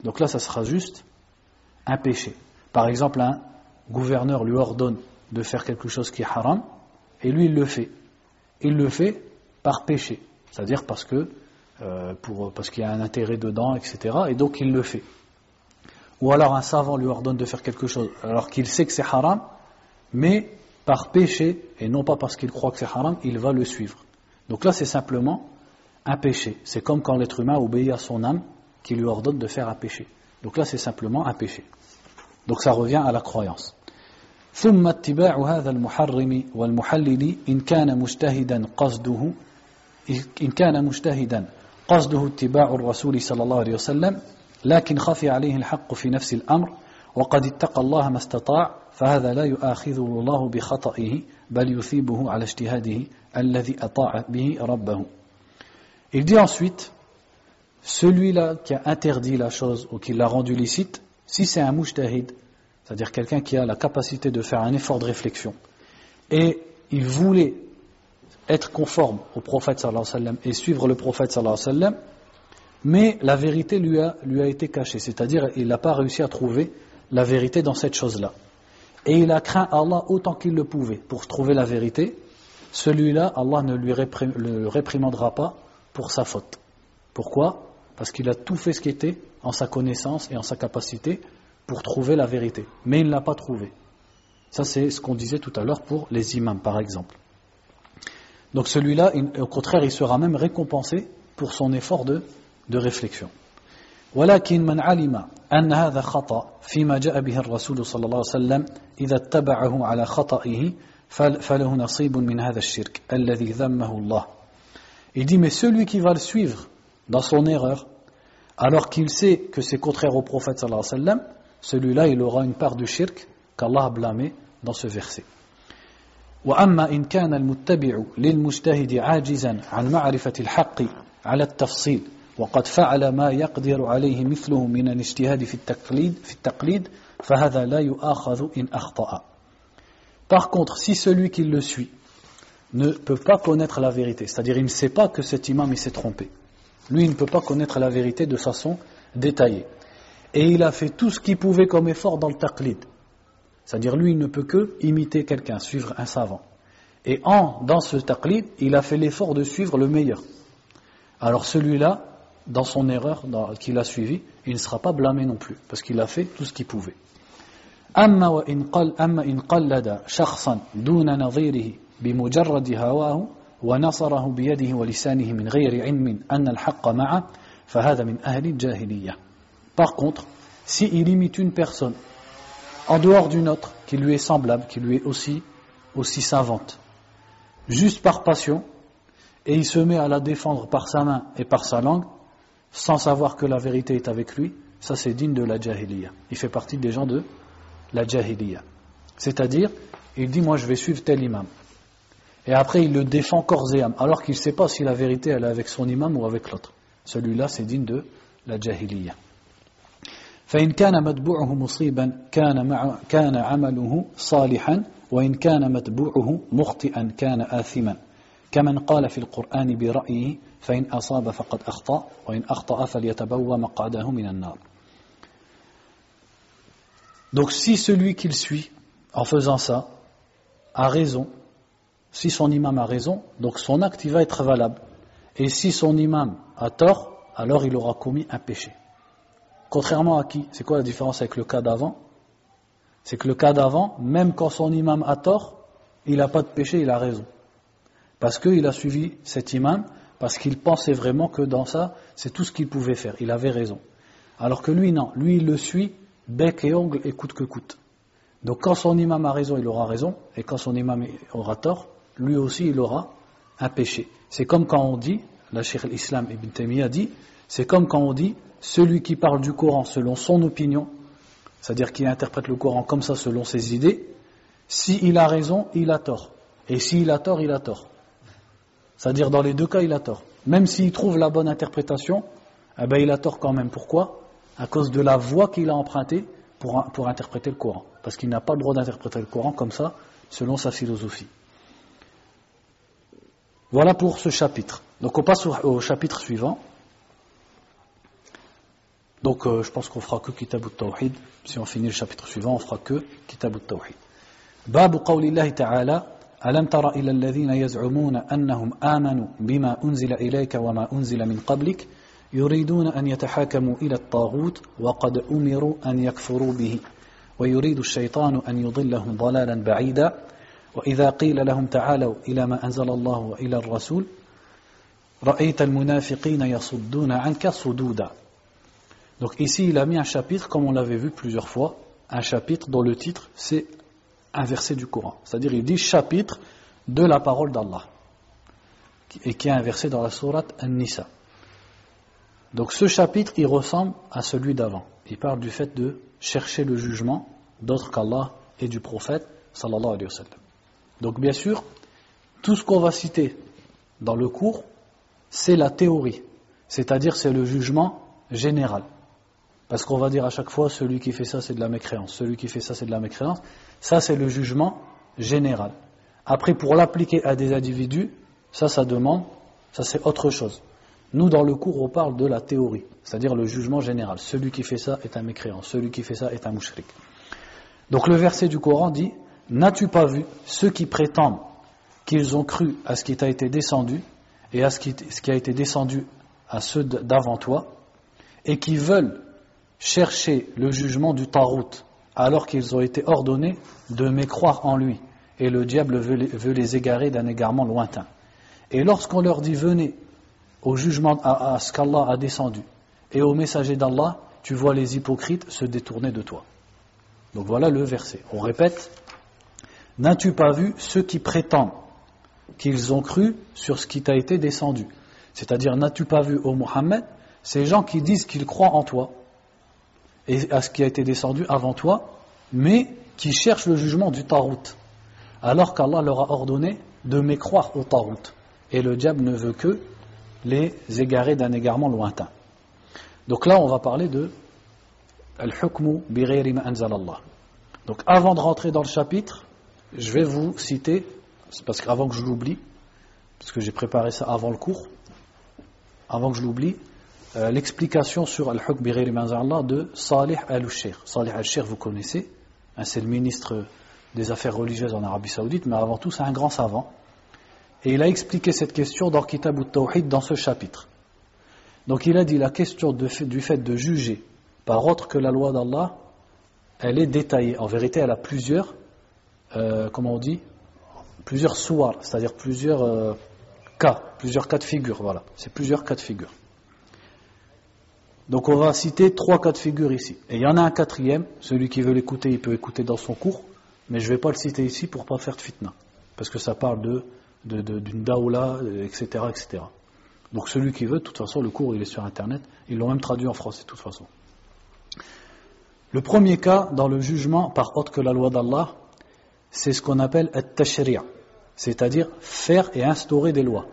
Donc là, ça sera juste un péché. Par exemple, un gouverneur lui ordonne de faire quelque chose qui est haram, et lui, il le fait. Il le fait par péché, c'est-à-dire parce que euh, parce qu'il y a un intérêt dedans, etc. Et donc il le fait. Ou alors un savant lui ordonne de faire quelque chose alors qu'il sait que c'est haram, mais par péché, et non pas parce qu'il croit que c'est haram, il va le suivre. Donc là, c'est simplement un péché. C'est comme quand l'être humain obéit à son âme qui lui ordonne de faire un péché. Donc là, c'est simplement un péché. Donc ça revient à la croyance. ثم اتباع هذا المحرم والمحلل إن كان مجتهدا قصده إن كان مجتهدا قصده اتباع الرسول صلى الله عليه وسلم لكن خفي عليه الحق في نفس الأمر وقد اتقى الله ما استطاع فهذا لا يؤاخذه الله بخطئه بل يثيبه على اجتهاده الذي أطاع به ربه. Il dit ensuite, celui-là qui a interdit la chose ou qui l'a rendu licite, si c'est un mujtahid, c'est-à-dire quelqu'un qui a la capacité de faire un effort de réflexion, et il voulait être conforme au prophète et suivre le prophète mais la vérité lui a, lui a été cachée, c'est-à-dire il n'a pas réussi à trouver la vérité dans cette chose-là. Et il a craint Allah autant qu'il le pouvait pour trouver la vérité, celui-là, Allah ne lui le réprimandera pas pour sa faute. Pourquoi? Parce qu'il a tout fait ce qui était en sa connaissance et en sa capacité pour trouver la vérité. Mais il ne l'a pas trouvé. Ça, c'est ce qu'on disait tout à l'heure pour les imams, par exemple. Donc celui-là, au contraire, il sera même récompensé pour son effort de, de réflexion. ولكن من علم أن هذا خطأ فيما جاء به الرسول صلى الله عليه وسلم إذا اتبعه على خطئه فله نصيب من هذا الشرك الذي ذمه الله Il dit mais celui qui va le suivre dans son erreur alors qu'il sait que c'est contraire au prophète sallallahu alayhi wa sallam celui-là il aura une part du shirk qu'Allah a blâmé dans ce verset وأما إن كان المتبع للمجتهد عاجزا عن معرفة الحق على التفصيل وقد فعل ما يقدر عليه مثله من الاجتهاد في التقليد في التقليد فهذا لا يؤاخذ إن أخطأ Par contre, si celui qui le suit ne peut pas connaître la vérité, c'est-à-dire il ne sait pas que cet imam il s'est trompé, lui il ne peut pas connaître la vérité de façon détaillée, et il a fait tout ce qu'il pouvait comme effort dans le taqlid, c'est-à-dire lui il ne peut que imiter quelqu'un, suivre un savant, et en dans ce taqlid il a fait l'effort de suivre le meilleur. Alors celui-là, dans son erreur qu'il a suivi, il ne sera pas blâmé non plus, parce qu'il a fait tout ce qu'il pouvait. أما وإن قل أما إن قلد شخصا دون نظيره بمجرد هواه ونصره بيده ولسانه من غير علم أن الحق معه فهذا من أهل الجاهلية. par contre, s'il imite une personne en dehors d'une autre qui lui est semblable, qui lui est aussi, savante, juste par passion, et il se met à la défendre par sa main et par sa langue, sans savoir que la vérité est avec lui, ça c'est digne de la jahiliya. Il fait partie des gens de la jahiliya. C'est-à-dire, il dit moi je vais suivre tel imam. Et après il le défend corps alors qu'il ne sait pas si la vérité elle est avec son imam ou avec l'autre. Celui-là c'est digne de la jahiliya. فإن كان متبوعه مصيبا كان مع كان عمله صالحا وإن كان متبوعه مخطئا كان آثما كمن قال في القرآن برأيه فإن أصاب فقد أخطأ وإن أخطأ فليتبوى مقعده من النار Donc si celui qu'il suit, en faisant ça, a raison, si son imam a raison, donc son acte il va être valable. Et si son imam a tort, alors il aura commis un péché. Contrairement à qui C'est quoi la différence avec le cas d'avant? C'est que le cas d'avant, même quand son imam a tort, il n'a pas de péché, il a raison. Parce qu'il a suivi cet imam, parce qu'il pensait vraiment que dans ça, c'est tout ce qu'il pouvait faire. Il avait raison. Alors que lui, non. Lui, il le suit bec et ongle et coûte que coûte. Donc quand son imam a raison, il aura raison, et quand son imam aura tort, lui aussi il aura un péché. C'est comme quand on dit, la Cheikh l'Islam Ibn Taymiyyah dit, c'est comme quand on dit, celui qui parle du Coran selon son opinion, c'est-à-dire qu'il interprète le Coran comme ça selon ses idées, s'il a raison, il a tort. Et s'il a tort, il a tort. C'est-à-dire dans les deux cas, il a tort. Même s'il trouve la bonne interprétation, eh ben, il a tort quand même. Pourquoi? À cause de la voie qu'il a empruntée pour, pour interpréter le Coran. Parce qu'il n'a pas le droit d'interpréter le Coran comme ça, selon sa philosophie. Voilà pour ce chapitre. Donc on passe au, chapitre suivant. Donc euh, je pense qu'on fera que Kitab al-Tawhid. Si on finit le chapitre suivant, on fera que Kitab al-Tawhid. باب قول الله تعالى ألم تر إلى الذين يزعمون أنهم آمنوا بما أنزل إليك وما أنزل من قبلك يريدون أن يتحاكموا إلى الطاغوت وقد أمروا أن يكفروا به ويريد الشيطان أن يضلهم ضلالا بعيدا وإذا قيل لهم تعالوا إلى ما أنزل الله وإلى الرسول رأيت المنافقين يصدون عنك صدودا Donc ici il a mis un chapitre comme on l'avait vu plusieurs fois, un chapitre dont le titre c'est un verset du Coran. C'est-à-dire il dit chapitre de la parole d'Allah et qui est un dans la sourate An-Nisa. Donc ce chapitre, il ressemble à celui d'avant. il parle du fait de chercher le jugement d'autres qu'Allah et du prophète sallallahu alayhi wa sallam. Donc bien sûr, tout ce qu'on va citer dans le cours, c'est la théorie, c'est-à-dire c'est le jugement général. Parce qu'on va dire à chaque fois, celui qui fait ça, c'est de la mécréance, celui qui fait ça, c'est de la mécréance. Ça, c'est le jugement général. Après, pour l'appliquer à des individus, ça, ça demande, ça c'est autre chose. Nous, dans le cours, on parle de la théorie, c'est-à-dire le jugement général. Celui qui fait ça est un mécréant, celui qui fait ça est un mouchrik. Donc le verset du Coran dit N'as-tu pas vu ceux qui prétendent qu'ils ont cru à ce qui t'a été descendu et à ce qui, ce qui a été descendu à ceux d'avant toi et qui veulent chercher le jugement du Tarout alors qu'ils ont été ordonnés de mécroire en lui et le diable veut les, égarer d'un égarement lointain. Et lorsqu'on leur dit venez au jugement à, à ce qu'Allah a descendu et au messager d'Allah, tu vois les hypocrites se détourner de toi. Donc voilà le verset. On répète, n'as-tu pas vu ceux qui prétendent qu'ils ont cru sur ce qui t'a été descendu? C'est-à-dire, n'as-tu pas vu, ô Mohammed, ces gens qui disent qu'ils croient en toi? Et à ce qui a été descendu avant toi, mais qui cherchent le jugement du Tarout, alors qu'Allah leur a ordonné de mécroire au Tarout. Et le diable ne veut que les égarer d'un égarement lointain. Donc là, on va parler de Al-Hukmu bi anzalallah. Donc avant de rentrer dans le chapitre, je vais vous citer, parce qu'avant que je l'oublie, parce que j'ai préparé ça avant le cours, avant que je l'oublie, euh, l'explication sur Al-Hukm bi anzalallah de Salih al-Sheikh. Salih al-Sheikh, vous connaissez, hein, c'est le ministre des Affaires religieuses en Arabie Saoudite, mais avant tout, c'est un grand savant. Et il a expliqué cette question dans Kitab al-Tawhid dans ce chapitre. Donc il a dit la question du fait de juger par autre que la loi d'Allah, elle est détaillée. En vérité, elle a plusieurs, euh, comment on dit, plusieurs soirs, c'est-à-dire plusieurs euh, cas, plusieurs cas de figure. Voilà, c'est plusieurs cas de figure. Donc on va citer trois cas de figure ici. Et il y en a un quatrième, celui qui veut l'écouter, il peut écouter dans son cours, mais je ne vais pas le citer ici pour ne pas faire de fitna, parce que ça parle d'une de, daoula, etc., etc. Donc celui qui veut, de toute façon, le cours il est sur Internet, ils l'ont même traduit en français de toute façon. Le premier cas dans le jugement par autre que la loi d'Allah, c'est ce qu'on appelle at-tashri', c'est-à-dire faire et instaurer des lois.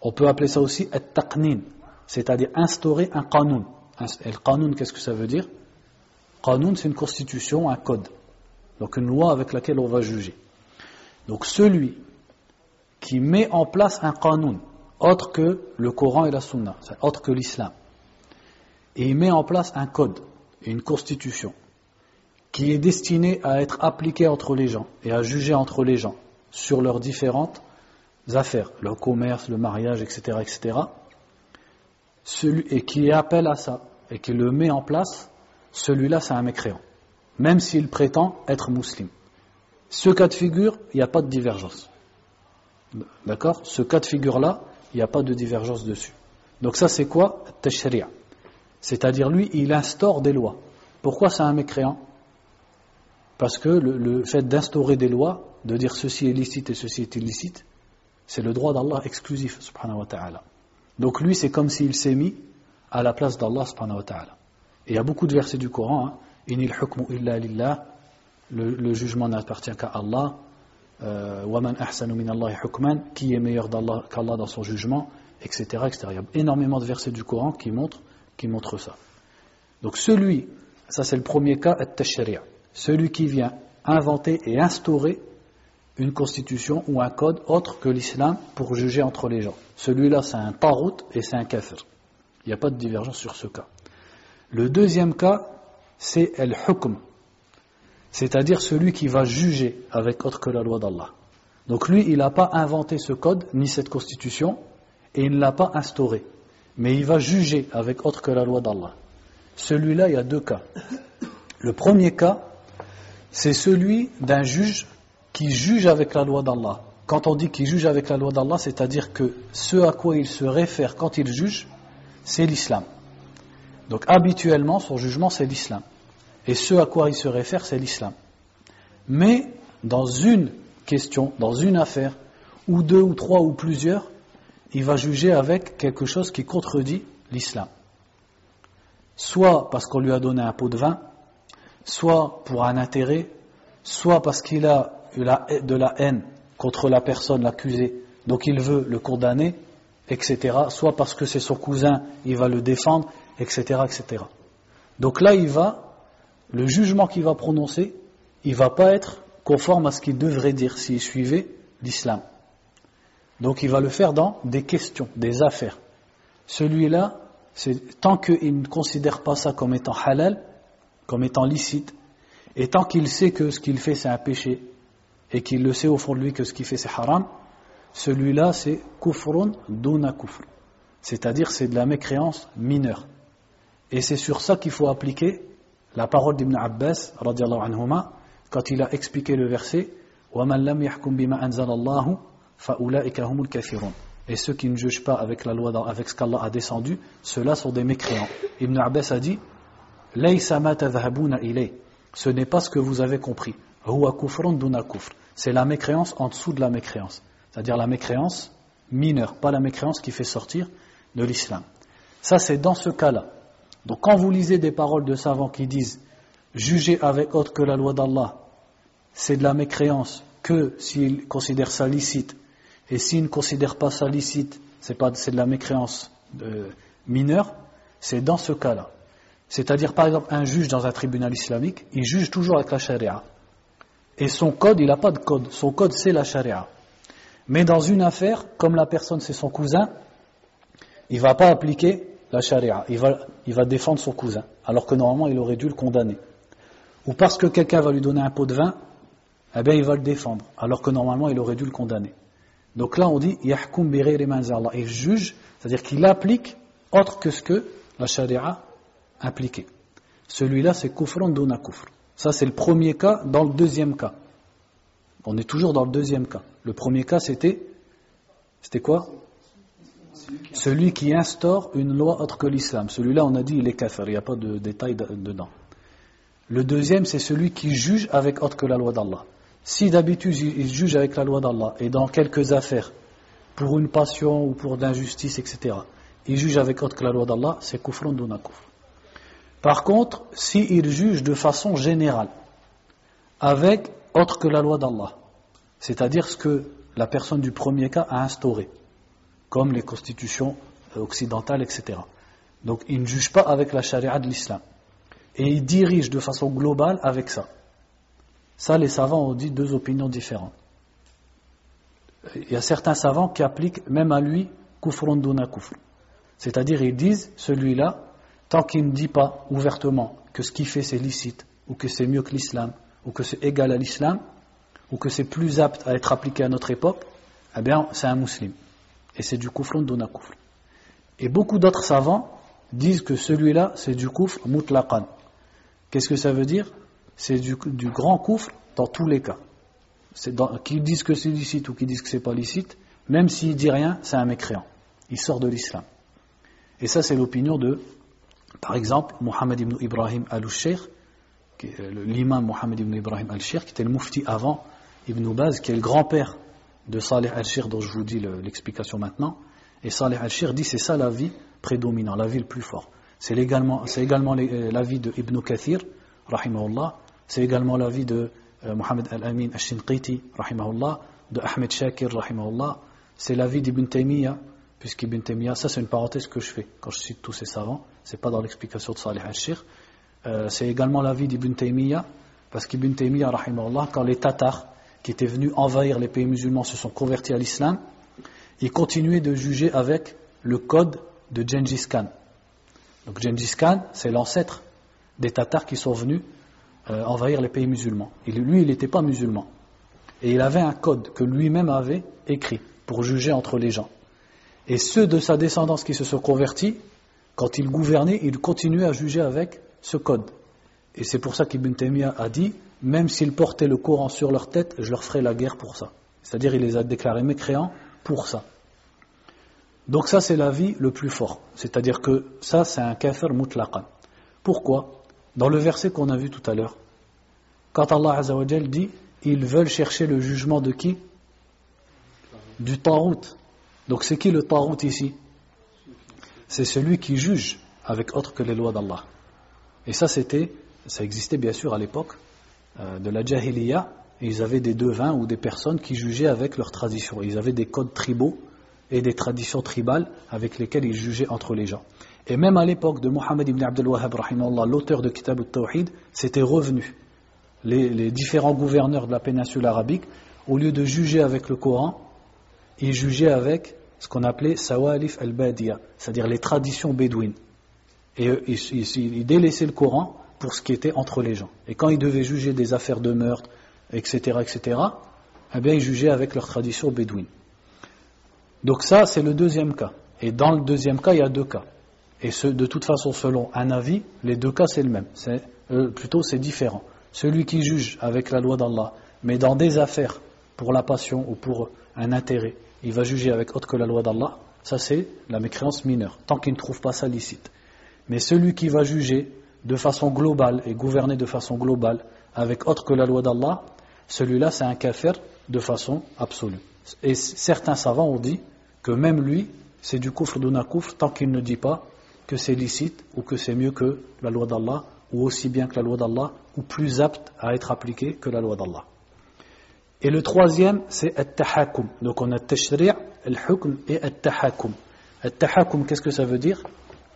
On peut appeler ça aussi at-taqnin, c'est-à-dire instaurer un qanoun. Et le qanoun, qu'est-ce que ça veut dire? Qanoun, c'est une constitution, un code. Donc une loi avec laquelle on va juger. Donc celui qui met en place un qanoun, autre que le Coran et la Sunna, autre que l'islam, et il met en place un code, une constitution qui est destinée à être appliquée entre les gens et à juger entre les gens sur leurs différentes affaires, le commerce, le mariage, etc., etc., celui, et qui appelle à ça et qui le met en place, celui-là c'est un mécréant, même s'il prétend être musulman. Ce cas de figure, il n'y a pas de divergence. D'accord? Ce cas de figure-là, il n'y a pas de divergence dessus. Donc ça c'est quoi? Tashri'a. C'est-à-dire, lui, il instaure des lois. Pourquoi c'est un mécréant? Parce que le, fait d'instaurer des lois, de dire ceci est licite et ceci est illicite, c'est le droit d'Allah exclusif, subhanahu wa ta'ala. Donc lui, c'est comme s'il s'est mis à la place d'Allah, subhanahu. Et il y a beaucoup de versets du Coran, hein. Inil hukmu illa lillah, le, jugement n'appartient qu'à Allah, euh, Waman ahsanu min Allah hukman, qui est meilleur qu'Allah dans son jugement, etc., etc. Il y a énormément de versets du Coran qui montrent qui montre ça. Donc celui, ça c'est le premier cas, at celui qui vient inventer et instaurer une constitution ou un code autre que l'islam pour juger entre les gens. Celui-là c'est un tarout et c'est un kafir. Il n'y a pas de divergence sur ce cas. Le deuxième cas, c'est el-hukm, c'est-à-dire celui qui va juger avec autre que la loi d'Allah. Donc lui, il n'a pas inventé ce code, ni cette constitution, et il ne l'a pas instauré mais il va juger avec autre que la loi d'Allah. Celui-là, il y a deux cas. Le premier cas, c'est celui d'un juge qui juge avec la loi d'Allah. Quand on dit qu'il juge avec la loi d'Allah, c'est-à-dire que ce à quoi il se réfère quand il juge, c'est l'islam. Donc habituellement, son jugement, c'est l'islam. Et ce à quoi il se réfère, c'est l'islam. Mais dans une question, dans une affaire, ou deux, ou trois, ou plusieurs, il va juger avec quelque chose qui contredit l'islam. soit parce qu'on lui a donné un pot de vin, soit pour un intérêt, soit parce qu'il a de la haine contre la personne, l'accusée, donc il veut le condamner, etc. Soit parce que c'est son cousin, il va le défendre, etc., etc. Donc là, il va, le jugement qu'il va prononcer, il va pas être conforme à ce qu'il devrait dire s'il suivait l'islam. Donc il va le faire dans des questions, des affaires. Celui-là, tant qu'il ne considère pas ça comme étant halal, comme étant licite, et tant qu'il sait que ce qu'il fait c'est un péché, et qu'il le sait au fond de lui que ce qu'il fait c'est haram, celui-là c'est kufrun duna kufr. C'est-à-dire c'est de la mécréance mineure. Et c'est sur ça qu'il faut appliquer la parole d'Ibn Abbas anhuma, quand il a expliqué le verset وَمَنْ لَمْ يَحْكُمْ بِمَا أَنزَلَ اللَّهُ فَأُولَٰئِكَ هُمُ الْكَافِرُونَ Et ceux qui ne jugent pas avec la loi, avec ce qu'Allah a descendu, ceux-là sont des mécréants. Ibn Abbas a dit Ce n'est pas ce que vous avez compris. C'est la mécréance en dessous de la mécréance. C'est-à-dire la mécréance mineure, pas la mécréance qui fait sortir de l'islam. Ça, c'est dans ce cas-là. Donc quand vous lisez des paroles de savants qui disent juger avec autre que la loi d'Allah, c'est de la mécréance que s'ils considèrent ça licite, et s'ils ne considèrent pas ça licite, c'est de la mécréance euh, mineure, c'est dans ce cas-là. C'est-à-dire, par exemple, un juge dans un tribunal islamique, il juge toujours avec la charia. Et son code, il n'a pas de code. Son code, c'est la charia. Mais dans une affaire, comme la personne, c'est son cousin, il ne va pas appliquer la charia. Il va, il va défendre son cousin. Alors que normalement, il aurait dû le condamner. Ou parce que quelqu'un va lui donner un pot de vin, eh bien, il va le défendre. Alors que normalement, il aurait dû le condamner. Donc là, on dit, yahkum Allah. Il juge, c'est-à-dire qu'il applique autre que ce que la charia impliquait. Celui-là, c'est kufran duna kufr. Ça, c'est le premier cas. Dans le deuxième cas, on est toujours dans le deuxième cas. Le premier cas, c'était, c'était quoi? Celui qui instaure une loi autre que l'islam. Celui-là, on a dit, il est kafir. Il n'y a pas de détails dedans. Le deuxième, c'est celui qui juge avec autre que la loi d'Allah. Si d'habitude il juge avec la loi d'Allah et dans quelques affaires, pour une passion ou pour d'injustice, etc., il juge avec autre que la loi d'Allah, c'est kufrun duna kufr. Par contre, s'il juge de façon générale, avec autre que la loi d'Allah, c'est-à-dire ce que la personne du premier cas a instauré, comme les constitutions occidentales, etc. Donc il ne juge pas avec la charia de l'islam. Et il dirige de façon globale avec ça. Ça, les savants ont dit deux opinions différentes. Il y a certains savants qui appliquent même à lui kufrun duna. C'est-à-dire, ils disent, celui-là, tant qu'il ne dit pas ouvertement que ce qu'il fait c'est licite, ou que c'est mieux que l'islam, ou que c'est égal à l'islam, ou que c'est plus apte à être appliqué à notre époque, eh bien, c'est un musulman. Et c'est du kufrun duna kufr. Et beaucoup d'autres savants disent que celui-là, c'est du kufr mutlaqan. Qu'est-ce que ça veut dire? C'est du, grand coufre dans tous les cas. Qu'ils disent que c'est licite ou qu'ils disent que c'est pas licite, même s'il dit rien, c'est un mécréant. Il sort de l'islam. Et ça, c'est l'opinion de, par exemple, Mohammed ibn Ibrahim al-Sheikh, l'imam Mohammed ibn Ibrahim al-Sheikh, qui était le mufti avant Ibn Baz, qui est le grand-père de Saleh al-Sheikh, dont je vous dis l'explication maintenant. Et Saleh al-Sheikh dit c'est ça la vie prédominante, la vie le plus fort. C'est également, également l'avis de Ibn Kathir, rahimahullah, c'est également l'avis de euh, Mohamed Al-Amin Al-Shinqiti, rahimahullah, de Ahmed Shakir, rahimahullah. C'est l'avis d'Ibn Taymiyyah, puisqu'Ibn Taymiyyah, ça c'est une parenthèse que je fais quand je cite tous ces savants, c'est pas dans l'explication de Salih al-Shir. Euh, c'est également l'avis d'Ibn Taymiyyah, parce qu'Ibn Taymiyyah, rahimahullah, quand les Tatars, qui étaient venus envahir les pays musulmans, se sont convertis à l'islam, ils continuaient de juger avec le code de Gengis Khan. Donc Gengis Khan, c'est l'ancêtre des Tatars qui sont venus euh, envahir les pays musulmans. Lui, il n'était pas musulman. Et il avait un code que lui-même avait écrit pour juger entre les gens. Et ceux de sa descendance qui se sont convertis, quand il gouvernait, il continuait à juger avec ce code. Et c'est pour ça qu'Ibn Taymiyyah a dit, même s'ils portaient le Coran sur leur tête, je leur ferai la guerre pour ça. C'est-à-dire, il les a déclarés mécréants pour ça. Donc ça, c'est l'avis le plus fort. C'est-à-dire que ça, c'est un kafir mutlaqan. Pourquoi? Dans le verset qu'on a vu tout à l'heure, quand Allah Azzawajal dit ils veulent chercher le jugement de qui? Du Tarout. Donc c'est qui le Tarout ici? C'est celui qui juge avec autre que les lois d'Allah. Et ça, c'était, ça existait bien sûr à l'époque euh, de la Jahiliya, et ils avaient des devins ou des personnes qui jugeaient avec leurs traditions. Ils avaient des codes tribaux et des traditions tribales avec lesquelles ils jugeaient entre les gens. Et même à l'époque de Mohammed ibn Abdel Wahhab, l'auteur de Kitab al-Tawhid, c'était revenu. Les, les, différents gouverneurs de la péninsule arabique, au lieu de juger avec le Coran, ils jugeaient avec ce qu'on appelait Sawalif al-Badiya, c'est-à-dire les traditions bédouines. Et ils, délaissaient le Coran pour ce qui était entre les gens. Et quand ils devaient juger des affaires de meurtre, etc., etc., eh bien, ils jugeaient avec leurs traditions bédouines. Donc ça, c'est le deuxième cas. Et dans le deuxième cas, il y a deux cas. Et ce, de toute façon, selon un avis, les deux cas, c'est le même. Euh, plutôt, c'est différent. Celui qui juge avec la loi d'Allah, mais dans des affaires pour la passion ou pour un intérêt, il va juger avec autre que la loi d'Allah, ça c'est la mécréance mineure, tant qu'il ne trouve pas ça licite. Mais celui qui va juger de façon globale et gouverner de façon globale avec autre que la loi d'Allah, celui-là c'est un kafir de façon absolue. Et certains savants ont dit que même lui, c'est du kufr d'un kufr tant qu'il ne dit pas que c'est licite ou que c'est mieux que la loi d'Allah ou aussi bien que la loi d'Allah ou plus apte à être appliqué que la loi d'Allah. Et le troisième, c'est At-Tahakum. Donc on a Tashri' Al-Hukm et At-Tahakum. At-Tahakum, qu'est-ce que ça veut dire?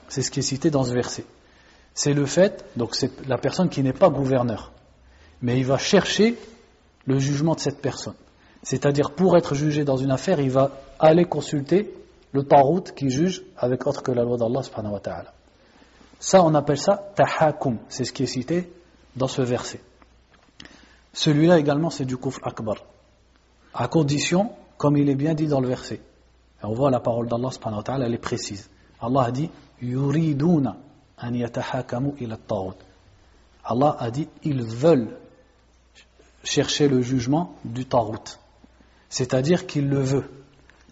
C'est ce qui est cité dans ce verset. C'est le fait, donc c'est la personne qui n'est pas gouverneur, mais il va chercher le jugement de cette personne. C'est-à-dire, pour être jugé dans une affaire, il va aller consulter le tarout qui juge avec autre que la loi d'Allah subhanahu wa ta'ala. Ça, on appelle ça tahakum. C'est ce qui est cité dans ce verset. Celui-là également, c'est du kufr akbar. À condition, comme il est bien dit dans le verset. Et on voit la parole d'Allah, elle est précise. Allah a dit yuriduna an yatahakamu Allah a dit ils veulent chercher le jugement du tarout. C'est-à-dire qu'il le veut.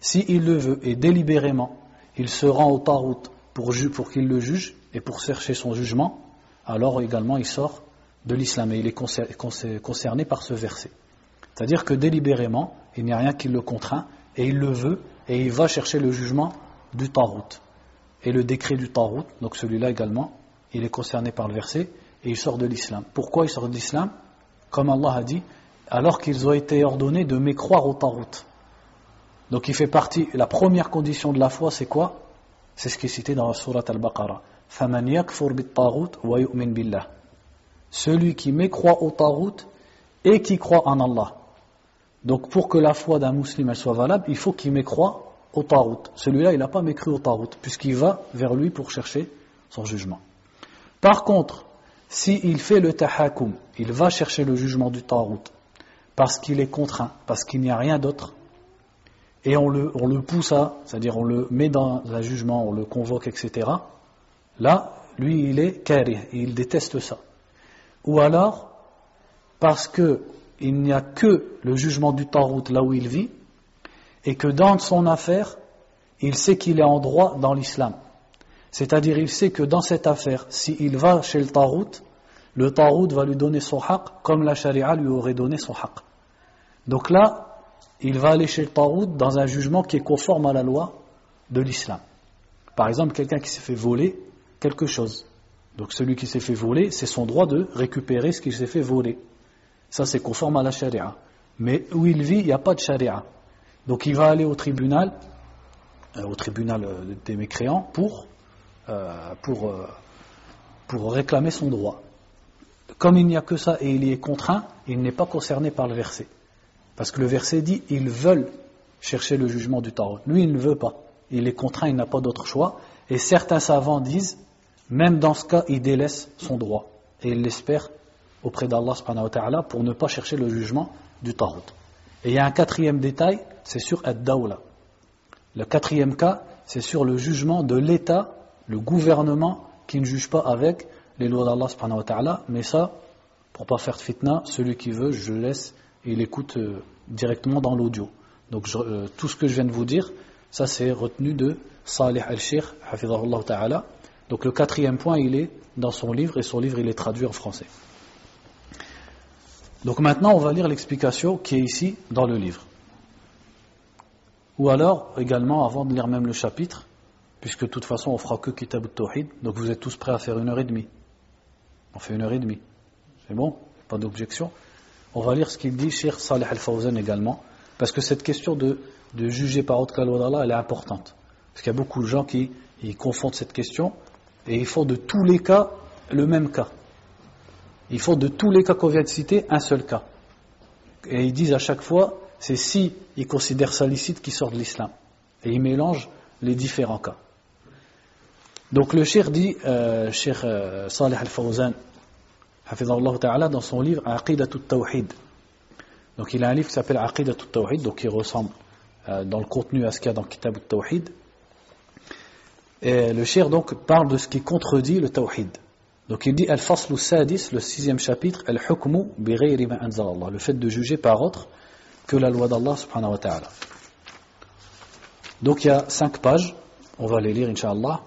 S'il le veut et délibérément, il se rend au tarout pour, pour qu'il le juge et pour chercher son jugement, alors également il sort de l'islam et il est concerné par ce verset. C'est-à-dire que délibérément, il n'y a rien qui le contraint et il le veut et il va chercher le jugement du Tarout. Et le décret du Tarout, donc celui-là également, il est concerné par le verset et il sort de l'islam. Pourquoi il sort de l'islam Comme Allah a dit, alors qu'ils ont été ordonnés de mécroire au Tarout. Donc il fait partie, la première condition de la foi c'est quoi C'est ce qui est cité dans la sourate Al-Baqarah. فَمَنْ يَكْفُرْ بِالطَّاغُوتِ وَيُؤْمِنْ بِاللَّهِ celui qui mécroit au tarout et qui croit en Allah. Donc pour que la foi d'un musulman soit valable, il faut qu'il mécroit au tarout. Celui-là, il n'a pas mécru au tarout, puisqu'il va vers lui pour chercher son jugement. Par contre, s'il fait le tahakum, il va chercher le jugement du tarout, parce qu'il est contraint, parce qu'il n'y a rien d'autre, et on le, on le pousse à, c'est-à-dire on le met dans un jugement, on le convoque, etc., là, lui, il est kari, il déteste ça ou alors parce qu'il n'y a que le jugement du Tarout là où il vit, et que dans son affaire, il sait qu'il est en droit dans l'islam. C'est-à-dire, il sait que dans cette affaire, s'il va chez le Tarout, le Tarout va lui donner son haq comme la charia lui aurait donné son haq. Donc là, il va aller chez le Tarout dans un jugement qui est conforme à la loi de l'islam. Par exemple, quelqu'un qui s'est fait voler quelque chose. Donc celui qui s'est fait voler, c'est son droit de récupérer ce qu'il s'est fait voler. Ça, c'est conforme à la charia. Mais où il vit, il n'y a pas de charia. Donc il va aller au tribunal, euh, au tribunal euh, des mécréants, pour, euh, pour, pour réclamer son droit. Comme il n'y a que ça et il y est contraint, il n'est pas concerné par le verset. Parce que le verset dit ils veulent chercher le jugement du tarot. Lui, il ne veut pas. Il est contraint, il n'a pas d'autre choix. Et certains savants disent même dans ce cas, il délaisse son droit et il l'espère auprès d'Allah pour ne pas chercher le jugement du Tarout. Et il y a un quatrième détail, c'est sur Ad-Dawla. Le quatrième cas, c'est sur le jugement de l'État, le gouvernement qui ne juge pas avec les lois d'Allah mais ça, pour pas faire de fitna, celui qui veut, je le laisse et il écoute euh, directement dans l'audio. Donc euh, tout ce que je viens de vous dire, ça c'est retenu de Salih al-Shir, ta'ala, donc le quatrième point, il est dans son livre, et son livre, il est traduit en français. Donc maintenant, on va lire l'explication qui est ici dans le livre. Ou alors, également, avant de lire même le chapitre, puisque de toute façon on fera que Kitab al-Tawhid, donc vous êtes tous prêts à faire une heure et demie. On fait une heure et demie. C'est bon? Pas d'objection? On va lire ce qu'il dit Cheikh Salih al-Fawzan également, parce que cette question de, de juger par autre qu'Allah d'Allah, elle est importante. Parce qu'il y a beaucoup de gens qui confondent cette question et ils font de tous les cas le même cas. Ils font de tous les cas qu'on vient de citer un seul cas. Et ils disent à chaque fois, c'est si ils considèrent ça licite qui sort de l'islam. Et ils mélangent les différents cas. Donc le cheikh dit, euh, cheikh euh, Salih al-Fawzan, ta'ala, dans son livre Aqidatul Tawhid. Donc il a un livre qui s'appelle Aqidatul Tawhid, donc qui ressemble euh, dans le contenu à ce qu'il y a dans Kitab al-Tawhid. Et le shir donc parle de ce qui contredit le tawhid. Donc il dit Al-Faslu Sadis, le sixième chapitre, Al-Hukmu bi Allah, le fait de juger par autre que la loi d'Allah subhanahu wa ta'ala. Donc il y a cinq pages, on va les lire inshallah.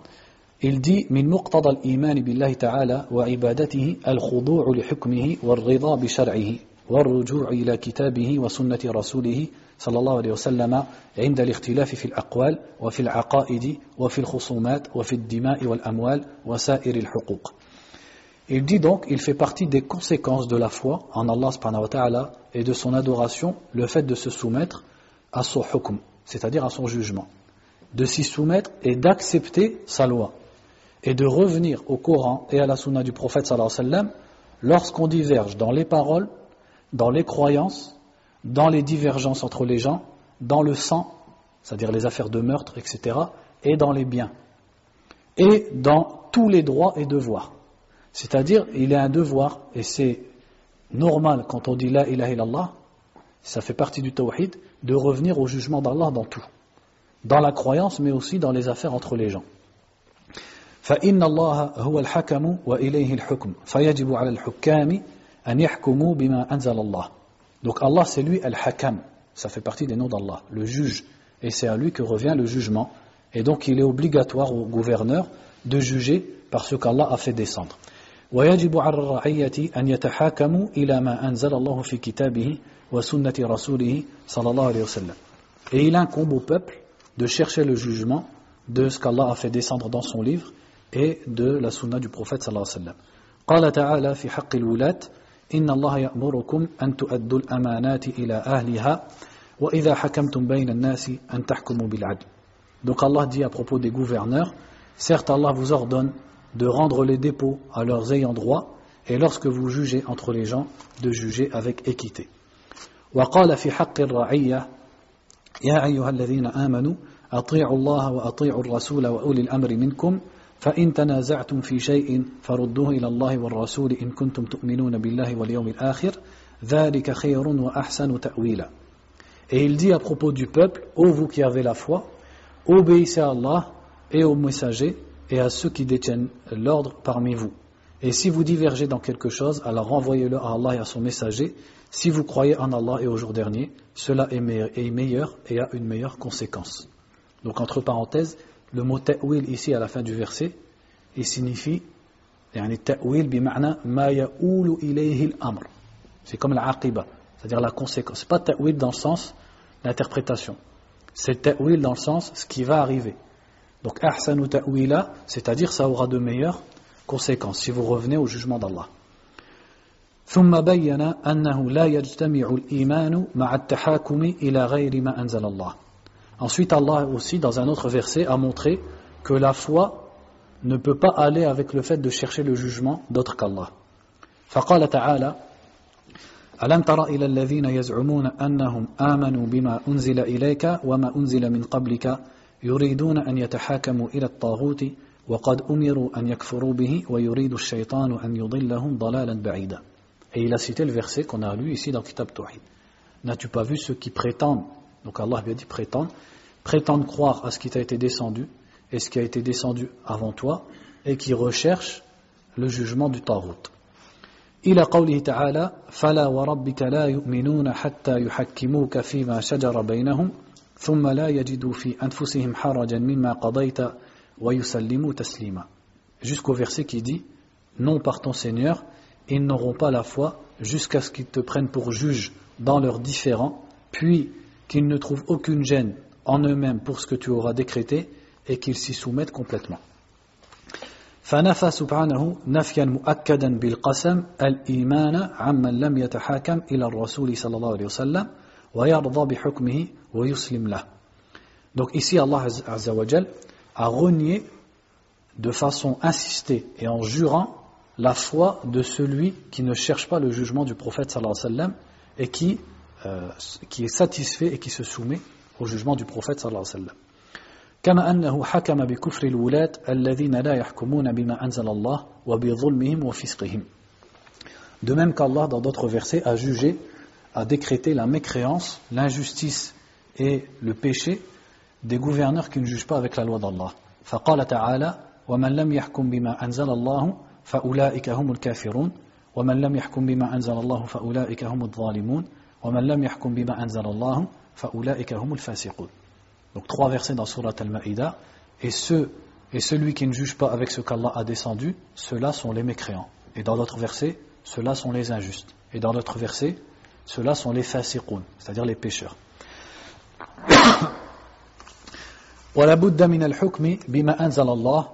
Il dit Min muqtada al-iman billahi ta'ala wa ibadatihi al-khudu'u li hukmihi wa al-rida bi shar'ihi wa al-ruju'u ila kitabihi wa sunnati rasulihi صلى الله عليه وسلم عند الاختلاف في الأقوال وفي العقائد وفي الخصومات وفي الدماء والأموال وسائر الحقوق Il dit donc, il fait partie des conséquences de la foi en Allah subhanahu wa ta'ala et de son adoration, le fait de se soumettre à son hukm, c'est-à-dire à son jugement. De s'y soumettre et d'accepter sa loi. Et de revenir au Coran et à la sunna du prophète sallallahu alayhi wa sallam lorsqu'on diverge dans les paroles, dans les croyances, dans les divergences entre les gens, dans le sang, c'est-à-dire les affaires de meurtre, etc., et dans les biens. Et dans tous les droits et devoirs. C'est-à-dire, il est un devoir, et c'est normal quand on dit La ilaha illallah, ça fait partie du tawhid, de revenir au jugement d'Allah dans tout. Dans la croyance, mais aussi dans les affaires entre les gens. فإن الله هو الحكم وإليه الحكم فيجب على الحكام أن يحكموا بما أنزل الله donc Allah c'est lui al-hakam ça fait partie des noms d'Allah le juge et c'est à lui que revient le jugement et donc il est obligatoire au gouverneur de juger par ce qu'Allah a fait descendre ويجب على الرعية أن يتحاكموا إلى ما أنزل الله في كتابه وسنة رسوله صلى الله عليه وسلم Et il incombe au peuple de chercher le jugement de ce qu'Allah a fait descendre dans son livre et de la sunna du prophète sallallahu alayhi wa sallam. قال تعالى في حق الولاة إن الله يأمركم أن تؤدوا الأمانات إلى أهلها وإذا حكمتم بين الناس أن تحكموا بالعدل. Donc Allah dit à propos des gouverneurs, certes Allah vous ordonne de rendre les dépôts à leurs ayants droit et lorsque vous jugez entre les gens, de juger avec équité. وقال في حق الرعية يا أيها الذين آمنوا أطيعوا الله وأطيعوا الرسول وأولي الأمر منكم فإن تنازعتم في شيء فردوه إلى الله والرسول إن كنتم تؤمنون بالله واليوم الآخر ذلك خير وأحسن تأويلا Et il dit à propos du peuple, ô vous qui avez la foi, obéissez à Allah et aux messagers et à ceux qui détiennent l'ordre parmi vous. Et si vous divergez dans quelque chose, alors renvoyez-le à Allah et à son messager. Si vous croyez en Allah et au jour dernier, cela est meilleur et a une meilleure conséquence. Donc entre parenthèses, le mot ta'wil ici à la fin du verset, il signifie ta'wil bima'na ma ya'ulu ilayhi al-amr. C'est comme l'aqiba, c'est-à-dire la conséquence. C'est pas ta'wil dans le sens l'interprétation. C'est ta'wil dans le sens ce qui va arriver. Donc, ahsanu ta'wila, c'est-à-dire ça aura de meilleures conséquences si vous revenez au jugement d'Allah. ثم بين أنه لا يجتمع الإيمان مع التحاكم إلى غير ما أنزل الله. Ensuite, Allah aussi, dans un autre verset, a montré que la foi ne peut pas aller avec le fait de chercher le jugement d'autre qu'Allah. فقال تعالى ألم تر إلى الذين يزعمون أنهم آمنوا بما أنزل إليك وما أنزل من قبلك يريدون أن يتحاكموا إلى الطاغوت وقد أمروا أن يكفروا به ويريد الشيطان أن يضلهم ضلالا بعيدا Et il a cité le verset qu'on a lu ici dans le Kitab Tawhid. N'as-tu pas vu ceux qui prétendent, donc Allah lui a dit prétendent, prétendent croire à ce qui t'a été descendu et ce qui a été descendu avant toi et qui recherchent le jugement du Tarout. إلى قوله تعالى فلا وربك لا يؤمنون حتى يحكموك فيما شجر بينهم ثم لا يجدوا في أنفسهم حرجا مما قضيت ويسلموا تسليما jusqu'au verset qui dit non par ton Seigneur ils n'auront pas la foi jusqu'à ce qu'ils te prennent pour juge dans leurs différends puis qu'ils ne trouvent aucune gêne en eux-mêmes pour ce que tu auras décrété et qu'ils s'y soumettent complètement. فنفى سبحانه نفيا مؤكدا بالقسم الإيمان عمن لم يتحاكم إلى الرسول صلى الله عليه وسلم ويرضى بحكمه ويسلم له Donc ici Allah Azza wa a renié de façon insistée et en jurant la foi de celui qui ne cherche pas le jugement du prophète sallallahu alayhi wa sallam et qui, euh, qui est satisfait et qui se soumet au jugement du prophète sallallahu alayhi wa sallam. كما أنه حكم بكفر الولاة الذين لا يحكمون بما أنزل الله وبظلمهم وفسقهم De même qu'Allah, dans d'autres versets, a jugé, a décrété la mécréance, l'injustice et le péché des gouverneurs qui ne jugent pas avec la loi d'Allah. فقال تعالى ومن لم يحكم بما أنزل الله فأولئك هم الكافرون ومن لم يحكم بما أنزل الله فأولئك هم الظالمون ومن لم يحكم بما أنزل الله فأولئك هم الفاسقون Donc trois versets dans Surat Al-Ma'ida. Et, ceux, et celui qui ne juge pas avec ce qu'Allah a descendu, ceux-là sont les mécréants. Et dans d'autres versets, ceux-là sont les injustes. Et dans d'autres versets, ceux-là sont les fasiqun, c'est-à-dire les pécheurs. ولا بد من الحكم بما أنزل الله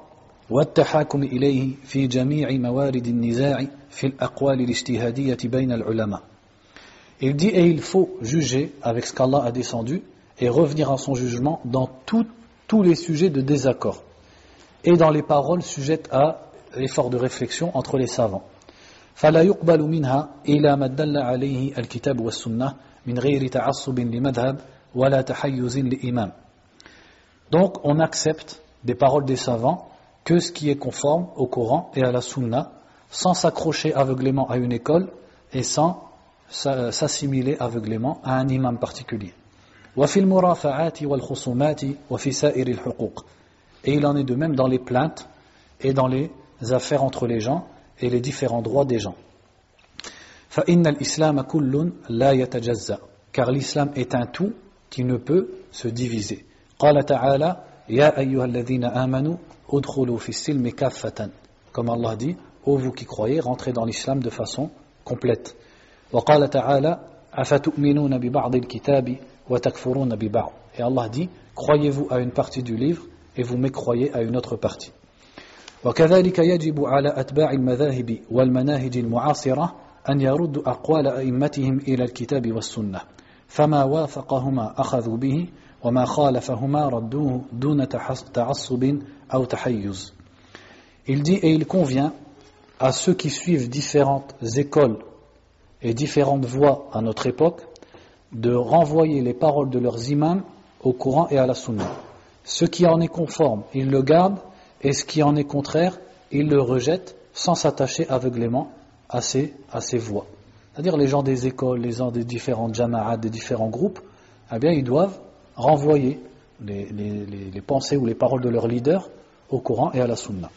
والتحاكم إليه في جميع موارد النزاع في الأقوال الاجتهادية بين العلماء. Il dit et il faut juger avec ce qu'Allah a descendu et revenir à son jugement dans tous les sujets de désaccord et dans les paroles sujettes à l'effort de réflexion entre les savants. فلا يقبل منها إلى ما دل عليه الكتاب والسنة من غير تعصب لمذهب ولا تحيز لإمام. Donc on accepte des paroles des savants que ce qui est conforme au Coran et à la Sunna sans s'accrocher aveuglément à une école et sans s'assimiler aveuglément à un imam particulier. Et il en est de même dans les plaintes et dans les affaires entre les gens et les différents droits des gens. car l'islam est un tout qui ne peut se diviser. Comme Allah dit, ô vous qui croyez, rentrez dans l'islam de façon complète. وقال تعالى أفتؤمنون ببعض الكتاب et Allah dit, croyez-vous à une partie du livre et vous mécroyez à une autre partie. وكذلك يجب على أتباع المذاهب والمناهج المعاصرة أن يردوا أقوال أئمتهم إلى الكتاب والسنة. فما وافقهما أخذوا به وما خالفهما ردوه دون تعصب أو تحيز. Il dit et il convient à ceux qui suivent différentes écoles et différentes voies à notre époque de renvoyer les paroles de leurs imams au Coran et à la Sunna. Ce qui en est conforme, ils le gardent, et ce qui en est contraire, ils le rejettent sans s'attacher aveuglément à ces, à ces voies. C'est-à-dire les gens des écoles, les gens des différentes jama'at, des différents groupes, eh bien ils doivent renvoyer les, pensées ou les paroles de leurs leaders au Coran et à la Sunna.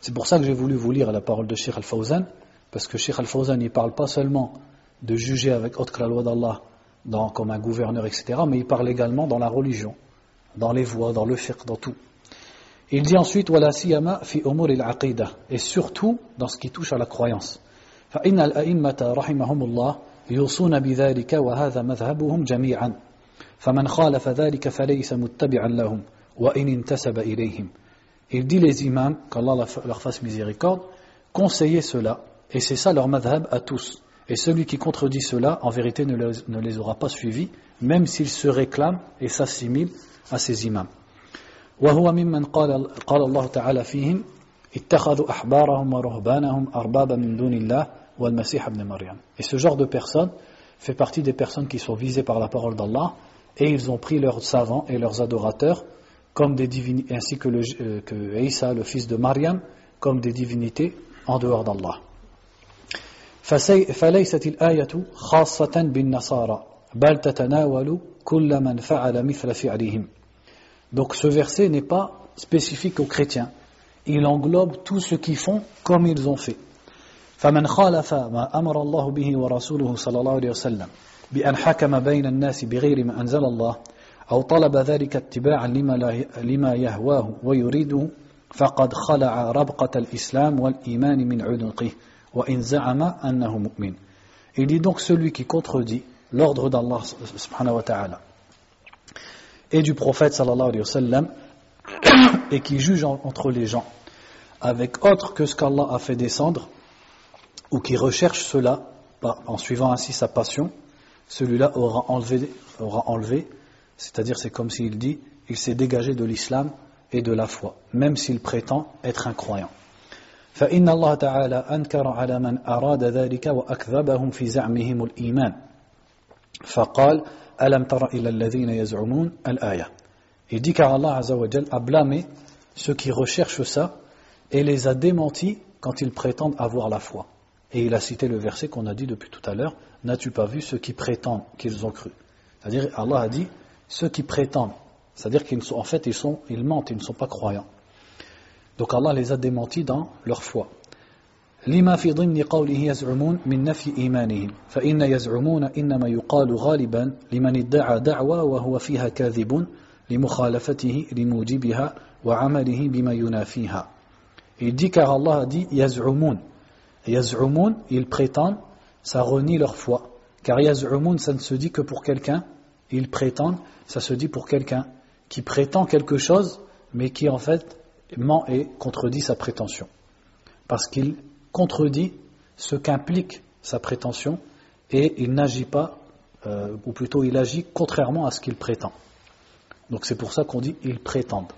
C'est pour ça que j'ai voulu vous lire la parole de Sheikh Al-Fawzan, parce que Sheikh Al-Fawzan ne parle pas seulement de juger avec autre que la loi d'Allah comme un gouverneur, etc. Mais il parle également dans la religion, dans les voies, dans le fiqh, dans tout. Il dit ensuite et surtout dans ce qui touche à la croyance. Il dit les imams, qu'Allah leur fasse miséricorde, conseillez cela, et c'est ça leur madhab à tous. Et celui qui contredit cela, en vérité, ne les, ne les aura pas suivis, même s'il se réclame et s'assimile à ces imams. وهو ممن قال قال الله تعالى فيهم اتخذوا أحبارهم ورهبانهم أربابا من دون الله والمسيح ابن مريم. Et ce genre de personnes fait partie des personnes qui sont visées par la parole d'Allah et ils ont pris leurs savants et leurs adorateurs comme des divinités, ainsi que, le, euh, que Isa, le fils de Mariam, comme des divinités en dehors d'Allah. فليست الآية خاصة بالنصارى بل تتناول كل من فعل مثل فعلهم Donc ce verset n'est pas spécifique aux chrétiens. Il englobe tous ceux qui font comme ils ont fait. فمن خالف ما أمر الله به ورسوله صلى الله عليه وسلم بأن حكم بين الناس بغير ما أنزل الله أو طلب ذلك اتباعا لما, لما يهواه ويريده فقد خلع ربقة الإسلام والإيمان من عنقه Il dit donc celui qui contredit l'ordre d'Allah subhanahu wa et du prophète [COUGHS] et qui juge entre les gens avec autre que ce qu'Allah a fait descendre ou qui recherche cela en suivant ainsi sa passion, celui-là aura enlevé, aura enlevé c'est-à-dire c'est comme s'il dit, il s'est dégagé de l'islam et de la foi, même s'il prétend être un croyant. فإن الله تعالى أنكر على من أراد ذلك وأكذبهم في زعمهم الإيمان فقال ألم تر إلى الذين يزعمون الآية Il dit car Allah a blâmé ceux qui recherchent ça et les a démentis quand ils prétendent avoir la foi. Et il a cité le verset qu'on a dit depuis tout à l'heure N'as-tu pas vu ceux qui prétendent qu'ils ont cru C'est-à-dire, Allah a dit ceux qui prétendent, c'est-à-dire qu'ils sont, en fait, ils, sont, ils mentent, ils ne sont pas croyants. Donc Allah les a démentis dans leur foi. لما في ضمن قوله يزعمون من نفي إيمانهم فإن يزعمون إنما يقال غالبا لمن ادعى دعوى وهو فيها كاذب لمخالفته لموجبها وعمله بما ينافيها Il dit car Allah a dit yaz'umun. Yaz'umun, ils prétendent, ça renie leur foi. Car yaz'umun, ça ne se dit que pour quelqu'un, ils prétendent, ça se dit pour quelqu'un qui prétend quelque chose, mais qui en fait ment et contredit sa prétention. Parce qu'il contredit ce qu'implique sa prétention et il n'agit pas, euh, ou plutôt il agit contrairement à ce qu'il prétend. Donc c'est pour ça qu'on dit ils prétendent.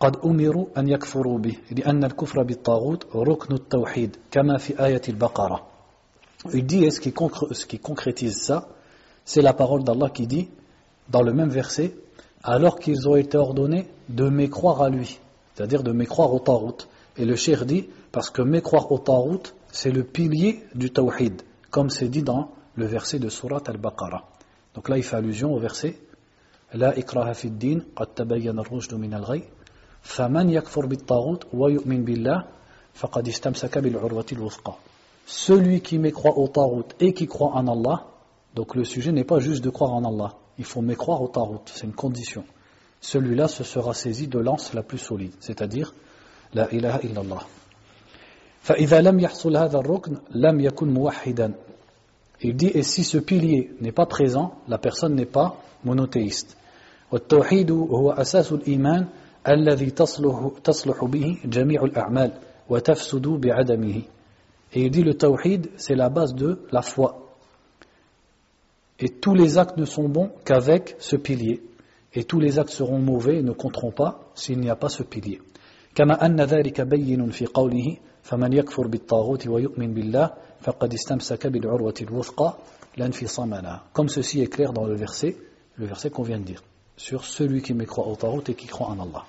قد أمروا أن يكفروا به لأن الكفر بالطاغوت ركن التوحيد كما في آية البقرة Il dit, et ce qui, ce qui concrétise ça, c'est la parole d'Allah qui dit, dans le même verset, alors qu'ils ont été ordonnés de mécroire à lui, c'est-à-dire de mécroire au Tarout. Et le cher dit, parce que mécroire au Tarout, c'est le pilier du Tawhid, comme c'est dit dans le verset de Surat al-Baqarah. Donc là, il fait allusion au verset, La ikraha fid din, qad tabayyana al-rushdu min al-ghay, celui qui mécroit au Tarot et qui croit en Allah, donc le sujet n'est pas juste de croire en Allah, il faut mécroire au Tarot, c'est une condition. Celui-là se sera saisi de l'anse la plus solide, c'est-à-dire la ilaha illallah. Il dit, et si ce pilier n'est pas présent, la personne n'est pas monothéiste. الذي تصلح, تصلح به جميع الأعمال وتفسد بعدمه Et il dit le tawhid, c'est la base de la foi. Et tous les actes ne sont bons qu'avec ce pilier. Et tous les actes seront mauvais et ne compteront pas s'il n'y a pas ce pilier. كما أن ذلك بين في قوله فمن يكفر بالطاغوت ويؤمن بالله فقد استمسك بالعروة الوثقى لانفصام لها. Comme ceci est clair dans le verset, le verset qu'on vient de dire. sur celui qui me croit au Tarot et qui croit en Allah.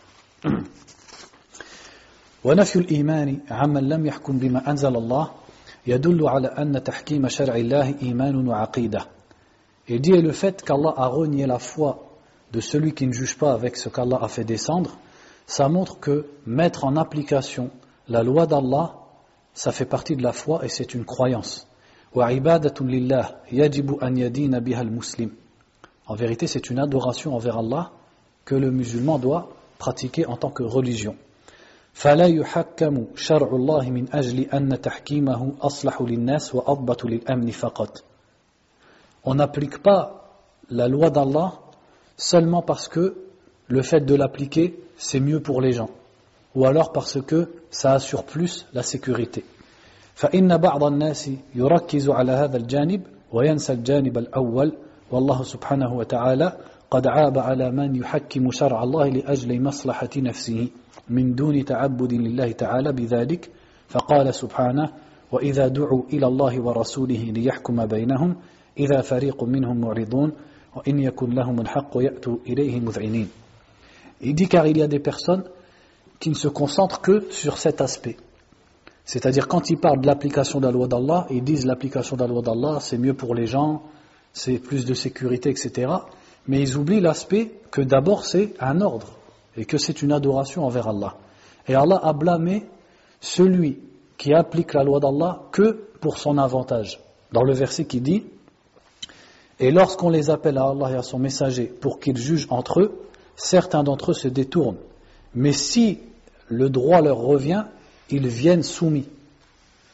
ونفي الإيمان عمن لم يحكم بما أنزل الله يدل على أن تحكيم شرع الله إيمان وعقيدة. Il dit le fait qu'Allah a renié la foi de celui qui ne juge pas avec ce qu'Allah a fait descendre, ça montre que mettre en application la loi d'Allah, ça fait partie de la foi et c'est une croyance. وعبادة لله يجب أن يدين بها المسلم en vérité, c'est une adoration envers Allah que le musulman doit pratiquer en tant que religion. On n'applique pas la loi d'Allah seulement parce que le fait de l'appliquer, c'est mieux pour les gens, ou alors parce que ça assure plus la sécurité. فإن بعض الناس يركز على هذا الجانب وينسى الجانب الأول والله سبحانه وتعالى قد عاب على من يحكم شرع الله لأجل مصلحة نفسه من دون تعبد لله تعالى بذلك فقال سبحانه وإذا دعوا إلى الله ورسوله ليحكم بينهم إذا فريق منهم معرضون وإن يكن لهم الحق يأتوا إليه مذعنين Il dit car il y a des personnes qui ne se concentrent que sur cet aspect. C'est-à-dire quand ils parlent de l'application de la loi d'Allah, ils disent l'application de la loi d'Allah c'est mieux pour les gens, c'est plus de sécurité, etc. Mais ils oublient l'aspect que d'abord c'est un ordre et que c'est une adoration envers Allah. Et Allah a blâmé celui qui applique la loi d'Allah que pour son avantage. Dans le verset qui dit et lorsqu'on les appelle à Allah et à son messager pour qu'ils jugent entre eux, certains d'entre eux se détournent. Mais si le droit leur revient, ils viennent soumis.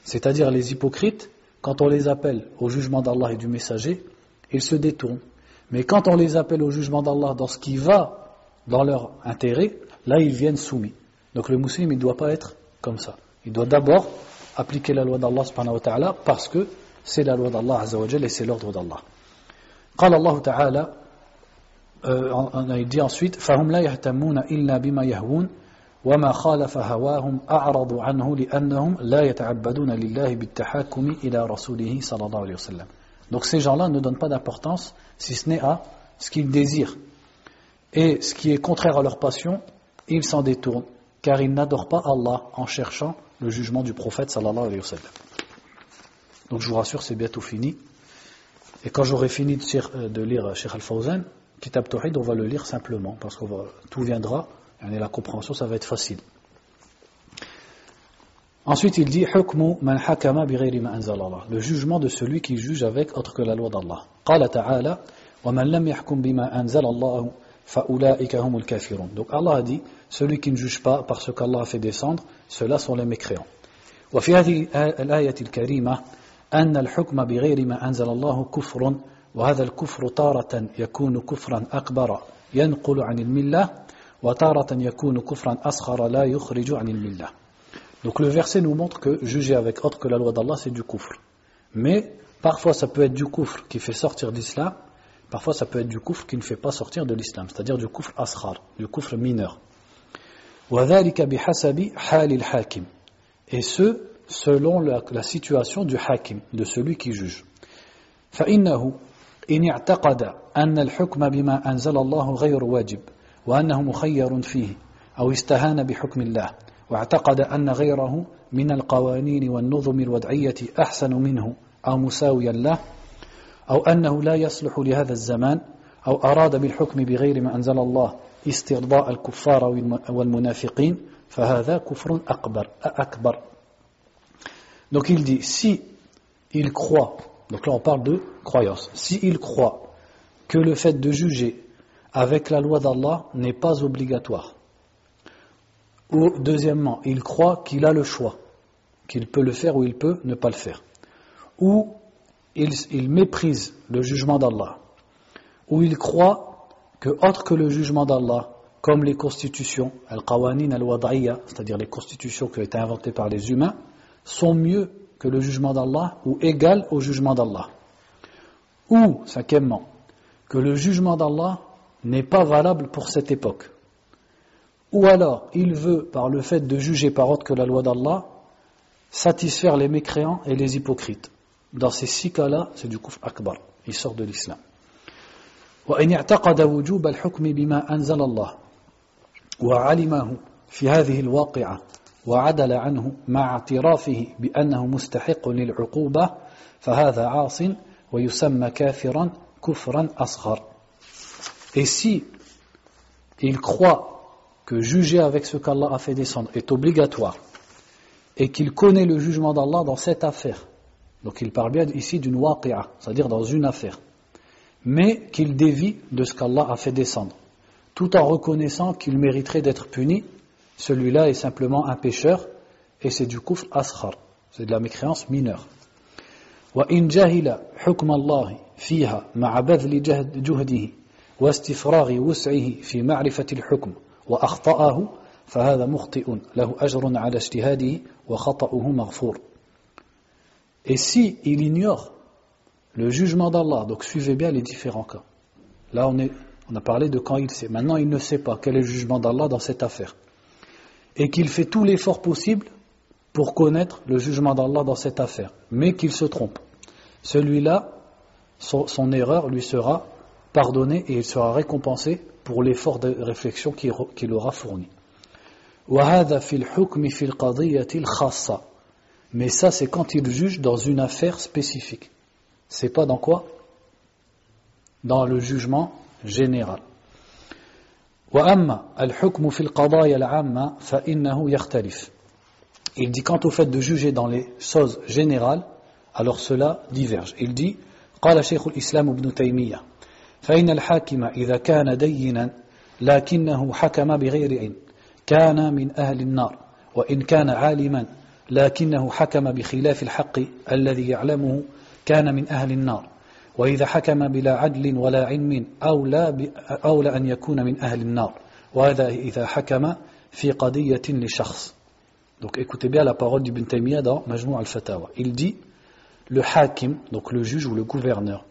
C'est-à-dire les hypocrites, quand on les appelle au jugement d'Allah et du messager, ils se détournent. Mais quand on les appelle au jugement d'Allah dans ce qui va dans leur intérêt, là ils viennent soumis. Donc le musulman ne doit pas être comme ça. Il doit d'abord appliquer la loi d'Allah parce que c'est la loi d'Allah et c'est l'ordre d'Allah. قال الله تعالى on a dit ensuite فهم لا يهتمون إلا بما يهون وما خالف هواهم أعرضوا عنه لأنهم لا يتعبدون لله بالتحاكم إلى رسوله صلى الله عليه وسلم Donc ces gens-là ne donnent pas d'importance si ce n'est à ce qu'ils désirent. Et ce qui est contraire à leur passion, ils s'en détournent, car ils n'adorent pas Allah en cherchant le jugement du prophète sallallahu alayhi wa sallam. Donc je vous rassure, c'est bientôt fini. Et quand j'aurai fini de, lire Sheikh Al-Fawzan, Kitab Tawhid, on va le lire simplement, parce que tout viendra, et la compréhension, ça va être facile. Ensuite, il dit le jugement de celui qui juge avec autre que la loi d'Allah. Donc Allah a dit celui qui ne juge pas parce qu'Allah a fait descendre ceux-là sont les mécréants أن الحكم بغير ما أنزل الله كفر وهذا الكفر تارة يكون كفرا أكبر ينقل عن الملة وتارة يكون كفرا أصغر لا يخرج عن الملة Donc le verset nous montre que juger avec autre que la loi d'Allah, c'est du kufr. Mais parfois ça peut être du kufr qui fait sortir d'islam, parfois ça peut être du kufr qui ne fait pas sortir de l'islam, c'est-à-dire du kufr asghar, du kufr mineur. Et ce, selon la, la situation du hakim, de celui qui juge. فإنه إن اعتقد أن الحكم بما أنزل الله غير واجب وأنه مخير فيه أو استهان بحكم الله واعتقد أن غيره من القوانين والنظم الوضعية أحسن منه أو مساويا له أو أنه لا يصلح لهذا الزمان أو أراد بالحكم بغير ما أنزل الله استرضاء الكفار والمنافقين فهذا كفر أكبر أكبر Donc il dit, si il croit, donc là on parle de croyance, si il croit que le fait de juger avec la loi d'Allah n'est pas obligatoire, Ou deuxièmement, il croit qu'il a le choix, qu'il peut le faire ou il peut ne pas le faire. Ou il, méprise le jugement d'Allah. Ou il croit que autre que le jugement d'Allah, comme les constitutions, al-qawanin al-wad'iyya, c'est-à-dire les constitutions qui ont été inventées par les humains, sont mieux que le jugement d'Allah ou égales au jugement d'Allah. Ou, cinquièmement, que le jugement d'Allah n'est pas valable pour cette époque. Ou alors, il veut, par le fait de juger par autre que la loi d'Allah, satisfaire les mécréants et les hypocrites. Dans ces six cas-là, c'est du kufr akbar. Il sort de l'islam. وإن اعتقد وجوب الحكم بما أنزل الله وعلمه في هذه الواقعة وعدل عنه مع اعترافه بأنه مستحق للعقوبة فهذا عاص ويسمى كافرا كفرا أصغر. Et si il croit que juger avec ce qu'Allah a fait descendre est obligatoire et qu'il connaît le jugement d'Allah dans cette affaire. Donc il parle bien ici d'une waqi'a, c'est-à-dire dans une affaire. Mais qu'il dévie de ce qu'Allah a fait descendre. Tout en reconnaissant qu'il mériterait d'être puni, celui-là est simplement un pécheur et c'est du kufr askhar, c'est de la mécréance mineure. وإن جهل حكم الله فيها مع بذل جهده واستفراغ وسعه في معرفة الحكم et si il ignore le jugement d'Allah, donc suivez bien les différents cas. Là, on, est, on a parlé de quand il sait. Maintenant, il ne sait pas quel est le jugement d'Allah dans cette affaire. Et qu'il fait tout l'effort possible pour connaître le jugement d'Allah dans cette affaire. Mais qu'il se trompe. Celui-là, son erreur lui sera pardonnée et il sera récompensé pour l'effort de réflexion qu'il aura fourni. Mais ça, c'est quand il juge dans une affaire spécifique. C'est pas dans quoi? Dans le jugement général. Il dit quant au fait de juger dans les choses générales, alors cela diverge. Il dit قال شيخ الإسلام ابن تيمية فإن الحاكم إذا كان دينا لكنه حكم بغير علم. كان من أهل النار وإن كان عالما لكنه حكم بخلاف الحق الذي يعلمه كان من أهل النار. وإذا حكم بلا عدل ولا علم أولى, أولى أن يكون من أهل النار وهذا إذا حكم في قضية لشخص Donc écoutez bien la parole d'Ibn Taymiyyah dans Majmou al-Fatawa. Il dit, le hakim, donc le juge ou le gouverneur,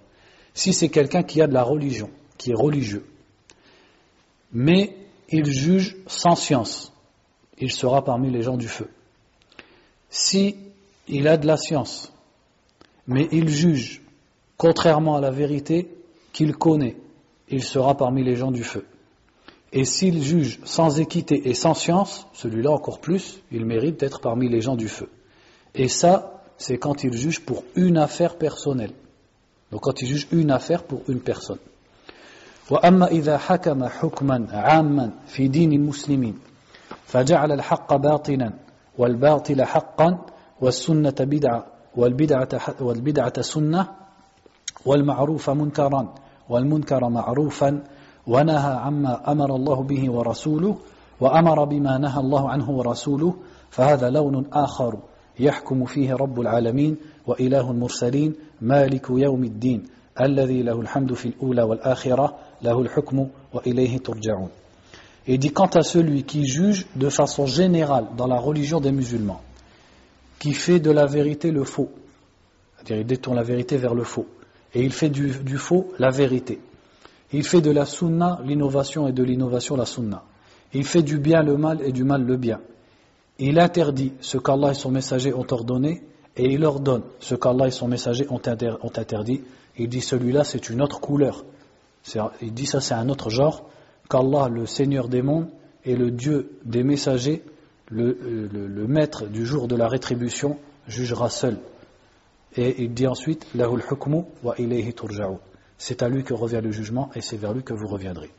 si c'est quelqu'un qui a de la religion, qui est religieux, mais il juge sans science, il sera parmi les gens du feu. Si il a de la science, mais il juge contrairement à la vérité qu'il connaît, il sera parmi les gens du feu. Et s'il juge sans équité et sans science, celui-là encore plus, il mérite d'être parmi les gens du feu. Et ça, c'est quand il juge pour une affaire personnelle. Donc quand il juge une affaire pour une personne. وأما إذا حكم حكما عاما في دين المسلمين فجعل الحق باطلا والباطل حقا والسنة بدعة والبدعة, والبدعة سنة والمعروف منكرا والمنكر معروفا ونهى عما أمر الله به ورسوله وأمر بما نهى الله عنه ورسوله فهذا لون آخر يحكم فيه رب العالمين وإله المرسلين مالك يوم الدين الذي له الحمد في الأولى والآخرة له الحكم وإليه ترجعون. Et dit quant à celui qui juge de façon générale dans la religion des musulmans, qui fait de la vérité le faux, c'est-à-dire il détourne la vérité vers le faux, et il fait du, faux la vérité. Il fait de la sunna l'innovation et de l'innovation la sunna. Il fait du bien le mal et du mal le bien. Il interdit ce qu'Allah et son messager ont ordonné et il ordonne ce qu'Allah et son messager ont interdit. Il dit celui-là c'est une autre couleur. Il dit ça c'est un autre genre qu'Allah le Seigneur des mondes et le Dieu des messagers, le, le, maître du jour de la rétribution, jugera seul. Et il dit ensuite, Lahul hukmu wa ilayhi turja'u. C'est à lui que revient le jugement et c'est vers lui que vous reviendrez.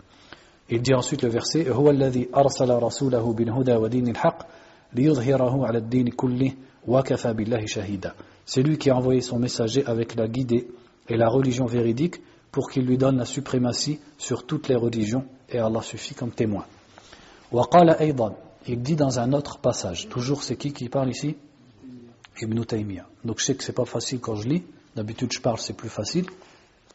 Il dit ensuite le verset هو الذي أرسل رسوله بالهدى ودين الحق ليظهره على الدين كله وكفى بالله شهيدا. C'est lui qui a envoyé son messager avec la guidée et la religion véridique pour qu'il lui donne la suprématie sur toutes les religions et Allah suffit comme témoin. وقال أيضا il dit dans un autre passage, toujours c'est qui qui parle ici Ibn Taymiyyah. Donc je sais que c'est pas facile quand je lis, d'habitude je parle c'est plus facile.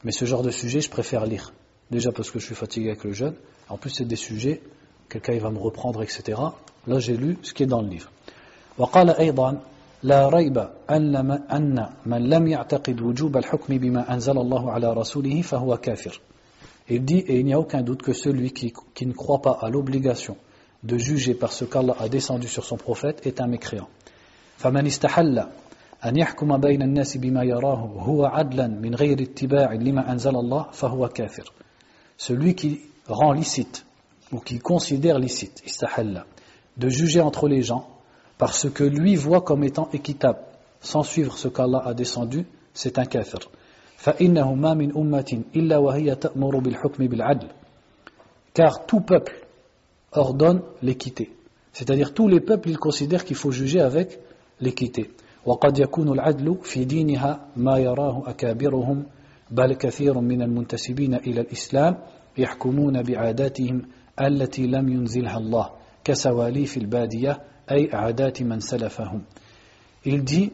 Mais ce genre de sujet, je préfère lire. Déjà parce que je suis fatigué avec le jeûne. En plus, c'est des sujets, quelqu'un va me reprendre, etc. Là, j'ai lu ce qui est dans le livre. وقال أيضا لا ريب أن من لم يعتقد وجوب الحكم بما أنزل الله على رسوله فهو كافر. Il dit, et il n'y a aucun doute que celui qui, qui ne croit pas à l'obligation de juger par ce qu'Allah a descendu sur son prophète est un mécréant. فمن استحل أن يحكم بين الناس بما يراه هو عدلا من غير اتباع لما أنزل الله فهو كافر celui qui rend licite ou qui considère licite istahalla de juger entre les gens parce que lui voit comme étant équitable sans suivre ce qu'Allah a descendu c'est un kafir فإنه ما من أمة إلا وهي تأمر بالحكم بالعدل car tout peuple ordonne l'équité c'est-à-dire tous les peuples ils considèrent qu'il faut juger avec l'équité وقد يكون العدل في دينها ما يراه أكابرهم بل كثير من المنتسبين إلى الإسلام يحكمون بعاداتهم التي لم ينزلها الله كسواليف البادية أي عادات من سلفهم Il dit,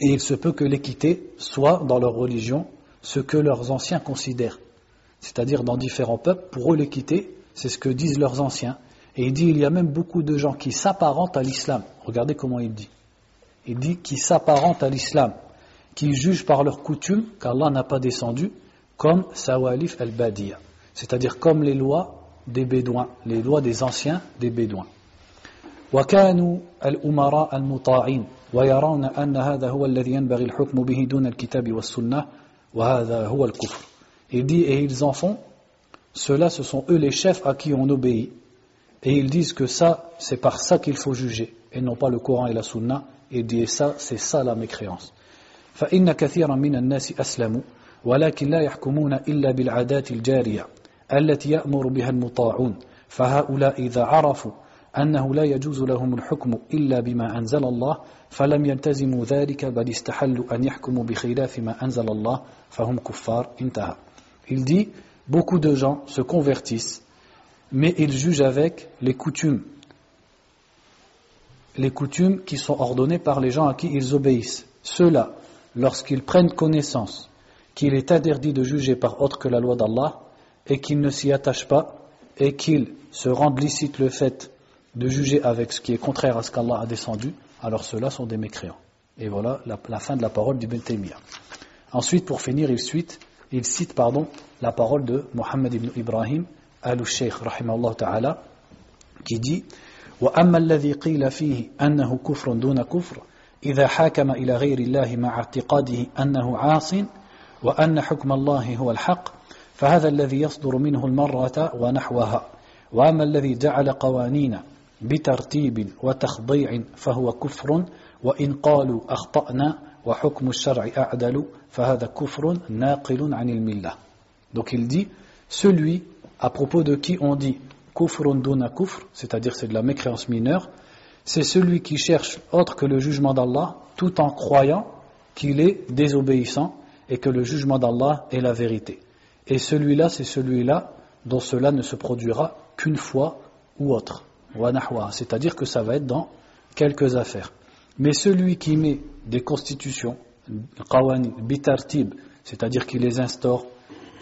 et il se peut que l'équité soit dans leur religion ce que leurs anciens considèrent. C'est-à-dire dans différents peuples, pour eux l'équité, c'est ce que disent leurs anciens. Et il dit, il y a même beaucoup de gens qui s'apparentent à l'islam. Regardez comment il dit. il dit qui s'apparentent à l'islam, qui jugent par leurs coutumes qu'Allah n'a pas descendu, comme Sawalif al-Badiya, c'est-à-dire comme les lois des Bédouins, les lois des anciens des Bédouins. وكانوا الأمراء المطاعين ويرون أن هذا هو الذي ينبغي الحكم به دون الكتاب والسنة وهذا هو الكفر Il dit et ils en font, ceux-là ce sont eux les chefs à qui on obéit et ils disent que ça c'est par ça qu'il faut juger et non pas le Coran et la Sunna et dit ça, c'est ça la mécréance. فإن كثيرا من الناس أسلموا ولكن لا يحكمون إلا بالعادات الجارية التي يأمر بها المطاعون فهؤلاء إذا عرفوا أنه لا يجوز لهم الحكم إلا بما أنزل الله فلم يلتزموا ذلك بل استحلوا أن يحكموا بخلاف ما أنزل الله فهم كفار انتهى Il dit, beaucoup de gens se convertissent, mais ils jugent avec les coutumes. Les coutumes qui sont ordonnées par les gens à qui ils obéissent. Ceux-là, lorsqu'ils prennent connaissance qu'il est interdit de juger par autre que la loi d'Allah et qu'il ne s'y attache pas et qu'il se rende licite le fait de juger avec ce qui est contraire à ce qu'Allah a descendu, alors ceux-là sont des mécréants. Et voilà la, fin de la parole d'Ibn Taymiyyah. Ensuite, pour finir, il cite, pardon, la parole de Mohammed ibn Ibrahim al-Sheikh, qui dit وأما الذي قيل فيه أنه كفر دون كفر إذا حاكم إلى غير الله مع اعتقاده أنه عاص وأن حكم الله هو الحق فهذا الذي يصدر منه المرة ونحوها. وأما الذي جعل قوانين بترتيب وتخضيع فهو كفر وإن قالوا أخطأنا وحكم الشرع أعدل فهذا كفر ناقل عن الملة. Donc il dit, celui à propos de qui on dit kufr, c'est-à-dire c'est de la mécréance mineure, c'est celui qui cherche autre que le jugement d'Allah tout en croyant qu'il est désobéissant et que le jugement d'Allah est la vérité. Et celui-là, c'est celui-là dont cela ne se produira qu'une fois ou autre. C'est-à-dire que ça va être dans quelques affaires. Mais celui qui met des constitutions, c'est-à-dire qui les instaure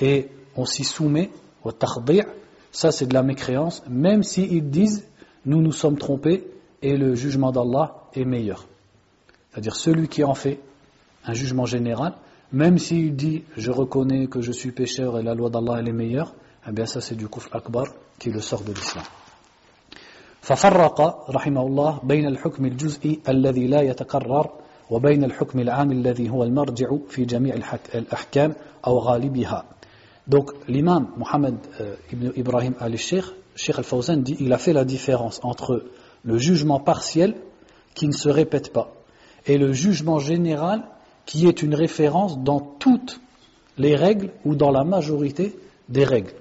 et on s'y soumet au ça c'est de la mécréance, même s'ils disent nous nous sommes trompés et le jugement d'Allah est meilleur. C'est-à-dire celui qui en fait un jugement général, même s'il dit je reconnais que je suis pécheur et la loi d'Allah est meilleure, eh bien ça c'est du kufr akbar qui le sort de l'islam. ففرق رحمه الله بين الحكم الجزئي الذي لا يتكرر وبين الحكم العام الذي هو المرجع في جميع الأحكام أو غالبها donc l'imam Mohammed euh, ibn Ibrahim al-Sheikh, Sheikh al-Fawzan dit il a fait la différence entre le jugement partiel qui ne se répète pas et le jugement général qui est une référence dans toutes les règles ou dans la majorité des règles.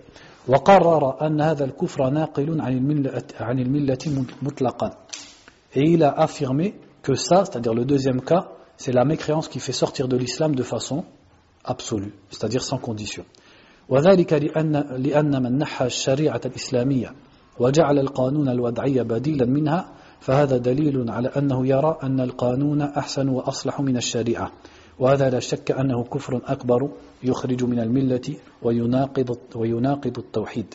Et il a affirmé que ça, c'est-à-dire le deuxième cas, c'est la mécréance qui fait sortir de l'islam de façon absolue, c'est-à-dire sans condition. وذلك لأن, لأن من نحى الشريعة الإسلامية وجعل القانون الوضعي بديلا منها فهذا دليل على أنه يرى أن القانون أحسن وأصلح من الشريعة وهذا لا شك أنه كفر أكبر يخرج من الملة ويناقض, ويناقض التوحيد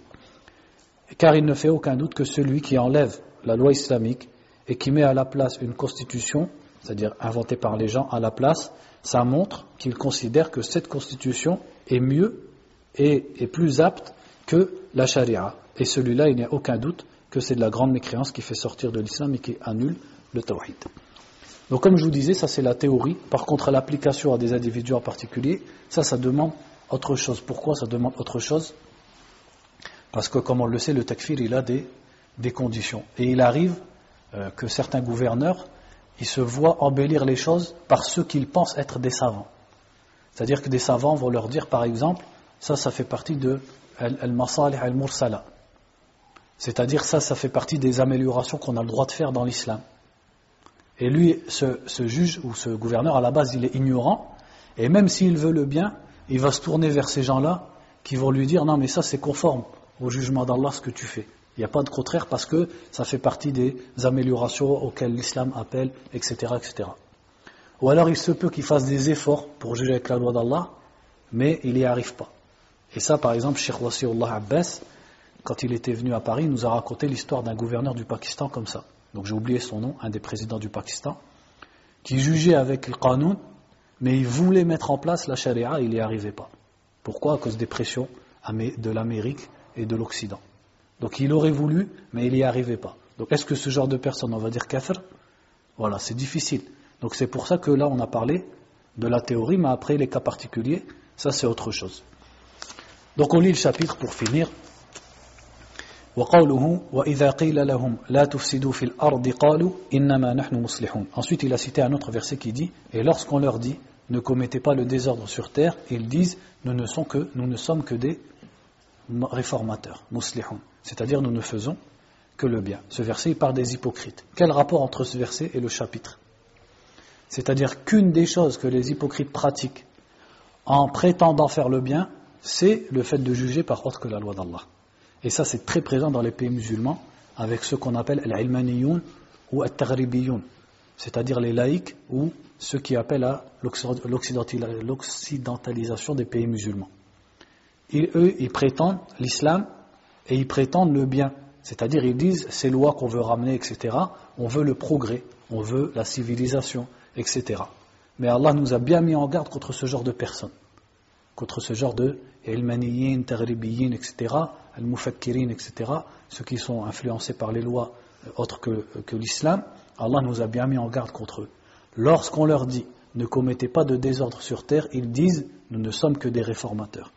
car il ne fait aucun doute que celui qui enlève la loi islamique et qui met à la place une constitution, c'est-à-dire inventée par les gens à la place, ça montre qu'il considère que cette constitution est mieux est plus apte que la charia. Et celui-là, il n'y a aucun doute que c'est de la grande mécréance qui fait sortir de l'islam et qui annule le tawhid. Donc comme je vous disais, ça c'est la théorie. Par contre, l'application à des individus en particulier, ça, ça demande autre chose. Pourquoi ça demande autre chose? Parce que comme on le sait, le takfir, il a des, des conditions. Et il arrive euh, que certains gouverneurs, ils se voient embellir les choses par ceux qu'ils pensent être des savants. C'est-à-dire que des savants vont leur dire, par exemple, ça, ça fait partie de al-masalih al-mursala. C'est-à-dire ça, ça fait partie des améliorations qu'on a le droit de faire dans l'islam. Et lui, ce, juge ou ce gouverneur, à la base, il est ignorant. Et même s'il veut le bien, il va se tourner vers ces gens-là qui vont lui dire non, mais ça, c'est conforme au jugement d'Allah ce que tu fais. Il n'y a pas de contraire parce que ça fait partie des améliorations auxquelles l'islam appelle, etc., etc. Ou alors il se peut qu'il fasse des efforts pour juger avec la loi d'Allah, mais il n'y arrive pas. Et ça, par exemple, Sheikh Wasiullah Abbas, quand il était venu à Paris, nous a raconté l'histoire d'un gouverneur du Pakistan comme ça. Donc j'ai oublié son nom, un des présidents du Pakistan, qui jugeait avec le Qanoun, mais il voulait mettre en place la charia, il n'y arrivait pas. Pourquoi? À cause des pressions de l'Amérique et de l'Occident. Donc il aurait voulu, mais il n'y arrivait pas. Donc est-ce que ce genre de personne, on va dire kafir? Voilà, c'est difficile. Donc c'est pour ça que là on a parlé de la théorie, mais après les cas particuliers, ça c'est autre chose. Donc on lit le chapitre pour finir. Ensuite il a cité un autre verset qui dit Et lorsqu'on leur dit ne commettez pas le désordre sur terre, ils disent nous ne sommes que, nous ne sommes que des réformateurs, muslihun. C'est-à-dire nous ne faisons que le bien. Ce verset il des hypocrites. Quel rapport entre ce verset et le chapitre? C'est-à-dire qu'une des choses que les hypocrites pratiquent en prétendant faire le bien, c'est le fait de juger par autre que la loi d'Allah. Et ça, c'est très présent dans les pays musulmans, avec ce qu'on appelle al ou al c'est-à-dire les laïcs ou ceux qui appellent à l'occidentalisation des pays musulmans. eux, ils prétendent l'islam et ils prétendent le bien. C'est-à-dire, ils disent ces lois qu'on veut ramener, etc. On veut le progrès, on veut la civilisation, etc. Mais Allah nous a bien mis en garde contre ce genre de personnes, contre ce genre de ilmaniyin, tagribiyin, etc., al-mufakkirin, etc., ceux qui sont influencés par les lois autres que, que l'islam. Allah nous a bien mis en garde contre eux. Lorsqu'on leur dit ne commettez pas de désordre sur terre, ils disent nous ne sommes que des réformateurs.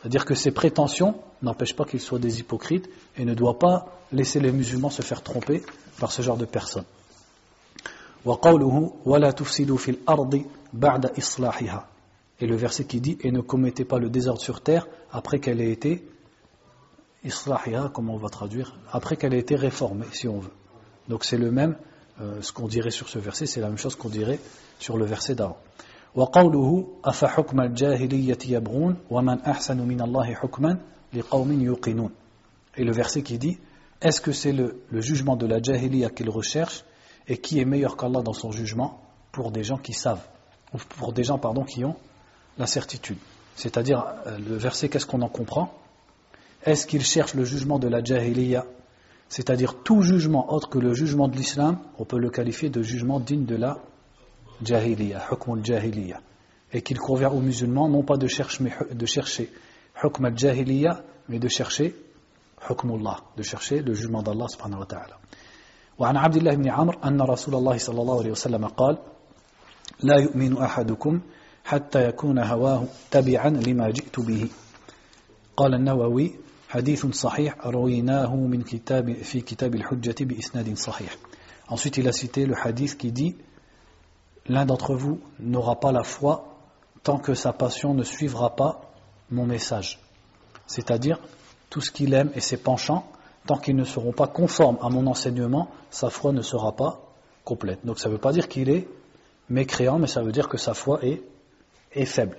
C'est-à-dire que ces prétentions n'empêchent pas qu'ils soient des hypocrites et ne doivent pas laisser les musulmans se faire tromper par ce genre de personnes. Et le verset qui dit et ne commettez pas le désordre sur terre après qu'elle ait été islahiha, comment on va traduire après qu'elle ait été réformée si on veut. Donc c'est le même euh, ce qu'on dirait sur ce verset, c'est la même chose qu'on dirait sur le verset d'avant. Et le verset qui dit Est-ce que c'est le, jugement de la jahiliya qu'il recherche et qui est meilleur qu'Allah dans son jugement pour des gens qui savent, ou pour des gens pardon, qui ont la certitude C'est-à-dire, euh, le verset, qu'est-ce qu'on en comprend Est-ce qu'il cherche le jugement de la jahiliya C'est-à-dire tout jugement autre que le jugement de l'islam, on peut le qualifier de jugement digne de la jahiliya, hukm al-jahiliya. Et qu'il convient aux musulmans non pas de chercher, de chercher hukm al-jahiliya, mais de chercher hukm Allah, de chercher le jugement d'Allah subhanahu wa ta'ala. وعن عبد الله بن عمرو أن رسول الله صلى الله عليه وسلم قال لا يؤمن أحدكم حتى يكون هواه تبعا لما جئت به قال النووي حديث صحيح رويناه من كتاب في كتاب الحجة بإسناد صحيح Ensuite, il a cité le hadith qui dit l'un d'entre vous n'aura pas la foi tant que sa passion ne suivra pas mon message. C'est-à-dire, tout ce qu'il aime et ses penchants, tant qu'ils ne seront pas conformes à mon enseignement, sa foi ne sera pas complète. Donc ça ne veut pas dire qu'il est mécréant, mais ça veut dire que sa foi est, est faible.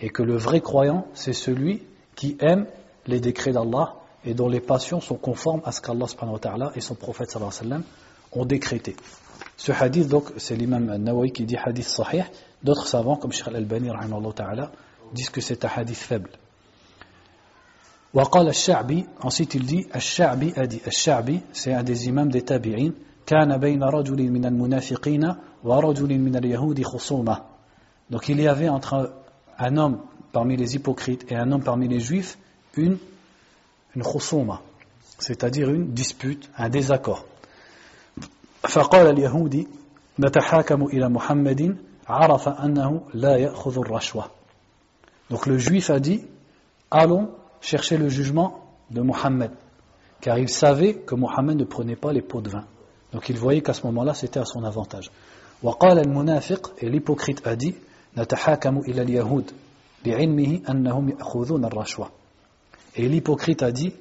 Et que le vrai croyant, c'est celui qui aime les décrets d'Allah et dont les passions sont conformes à ce qu'Allah et son prophète sallam ont décrété. Ce hadith, donc, c'est l'imam Nawawi qui dit hadith sahih. D'autres savants, comme Sheikh Al-Albani, disent que c'est un hadith faible. وقال الشعبي ensuite il dit الشعبي a dit الشعبي c'est un des imams des tabi'in كان بين رجل من المنافقين ورجل من اليهود خصومة donc il y avait entre un homme parmi les hypocrites et un homme parmi les juifs une une khusuma c'est-à-dire une dispute un désaccord فقال اليهودي نتحاكم إلى محمد عرف أنه لا يأخذ الرشوة donc le juif a dit allons chercher le jugement de Mohammed car il savait que Mohammed ne prenait pas les pots de vin donc il voyait qu'à ce moment-là c'était à son avantage وقال المنافق et l'hypocrite a dit نتحاكم إلى اليهود بعلمه أنهم يأخذون الرشوة et l'hypocrite a dit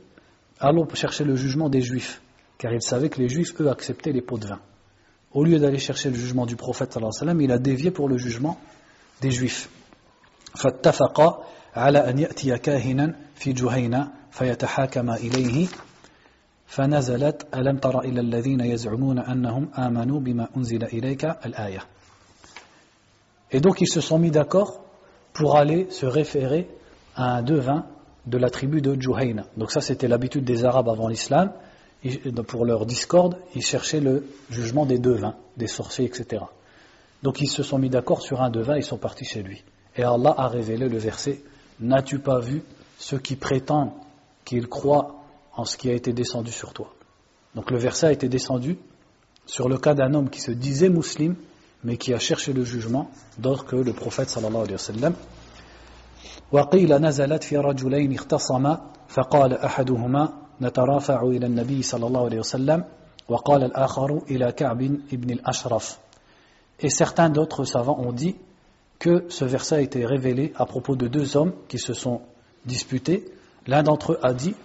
allons chercher le jugement des juifs car il savait que les juifs, eux, acceptaient les pots de vin. Au lieu d'aller chercher le jugement du prophète, il a dévié pour le jugement des juifs. الآية Et donc ils se sont mis d'accord pour aller se référer à un devin de la tribu de Juhayna. Donc ça c'était l'habitude des Arabes avant l'islam pour leur discorde, ils cherchaient le jugement des devins, des sorciers, etc. Donc ils se sont mis d'accord sur un devin, ils sont partis chez lui. Et Allah a révélé le verset N'as-tu pas vu ceux qui prétendent qu'ils croient en ce qui a été descendu sur toi? Donc le verset a été descendu sur le cas d'un homme qui se disait musulman, mais qui a cherché le jugement d'autre que le prophète sallallahu alayhi wa sallam. وقيل نزلت في رجلين اختصما فقال أحدهما نترافع إلى النبي صلى الله عليه وسلم وقال الآخر إلى كعب ibn al-Ashraf. Et certains d'autres savants ont dit que ce verset a été révélé à propos de deux hommes qui se sont disputés. L'un d'entre eux a dit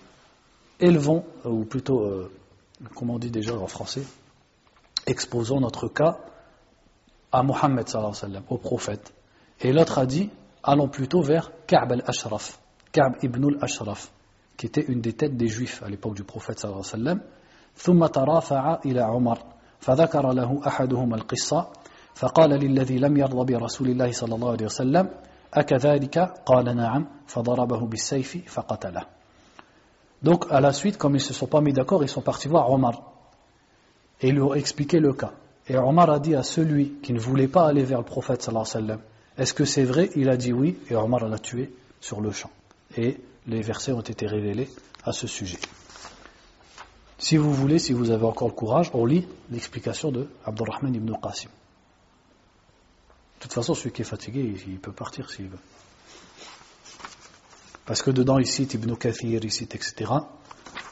Élevons, ou plutôt, euh, comment on dit déjà en français Exposons notre cas à Mohammed, au prophète. Et l'autre a dit Allons plutôt vers Ka'b al-Ashraf, Ka'b ibn al-Ashraf qui était une des têtes des juifs à l'époque du prophète sallallahu alayhi wa sallam. ثم ترافع إلى فذكر له أحدهما القصة فقال للذي لم يرضى برسول الله صلى الله عليه وسلم أكذلك قال نعم فضربه بالسيف فقتله Donc à la suite, comme ils ne se sont pas mis d'accord, ils sont partis voir Omar et lui ont expliqué le cas. Et Omar a dit à celui qui ne voulait pas aller vers le prophète sallallahu alayhi wa est-ce que c'est vrai? Il a dit oui et Omar l'a tué sur le champ. Et les versets ont été révélés à ce sujet. Si vous voulez, si vous avez encore le courage, on lit l'explication de Abdurrahman ibn Qasim. De toute façon, celui qui est fatigué, il peut partir s'il veut. Parce que dedans, il cite Ibn Kathir, il cite etc.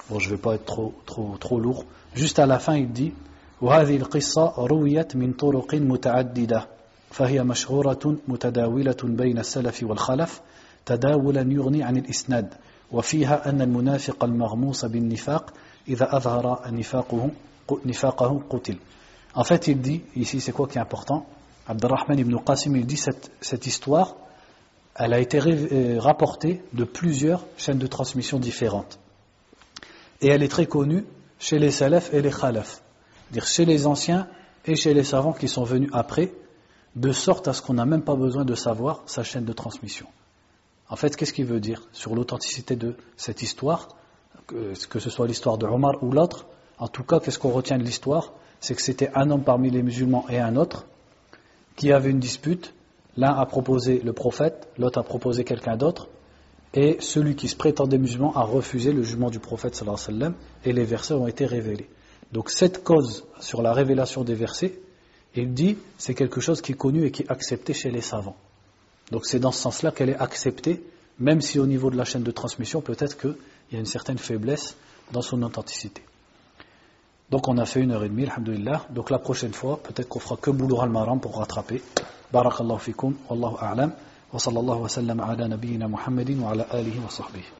Bon, je ne vais pas être trop lourd. Juste à la fin, il dit وهذه القصة رويت من طرق متعددة فهي مشهورة متداولة بين السلف والخلف تداولا يغني عن الإسناد وفيها أن المنافق المغموس بالنفاق إذا أظهر نفاقه نفاقه قتل En fait, il dit, ici c'est quoi qui est important Abdurrahman ibn Qasim, il dit cette, cette histoire, elle a été euh, rapportée de plusieurs chaînes de transmission différentes. Et elle est très connue chez les salafs et les khalaf, dire chez les anciens et chez les savants qui sont venus après, de sorte à ce qu'on n'a même pas besoin de savoir sa chaîne de transmission. En fait, qu'est-ce qu'il veut dire sur l'authenticité de cette histoire, que, ce soit l'histoire de Omar ou l'autre? En tout cas, qu'est-ce qu'on retient de l'histoire? C'est que c'était un homme parmi les musulmans et un autre qui avaient une dispute. L'un a proposé le prophète, l'autre a proposé quelqu'un d'autre, et celui qui se prétendait musulman a refusé le jugement du prophète sallallahu alayhi et les versets ont été révélés. Donc cette cause sur la révélation des versets, il dit, c'est quelque chose qui est connu et qui est accepté chez les savants. Donc c'est dans ce sens-là qu'elle est acceptée, même si au niveau de la chaîne de transmission, peut-être qu'il y a une certaine faiblesse dans son authenticité. Donc on a fait une heure et demie, alhamdulillah. Donc la prochaine fois, peut-être qu'on fera que Boulour al-Maram pour rattraper. Barakallahu fikum, wallahu a'lam. Sallam ala nabiyyina Muhammadin wa ala alihi wa sahbihi.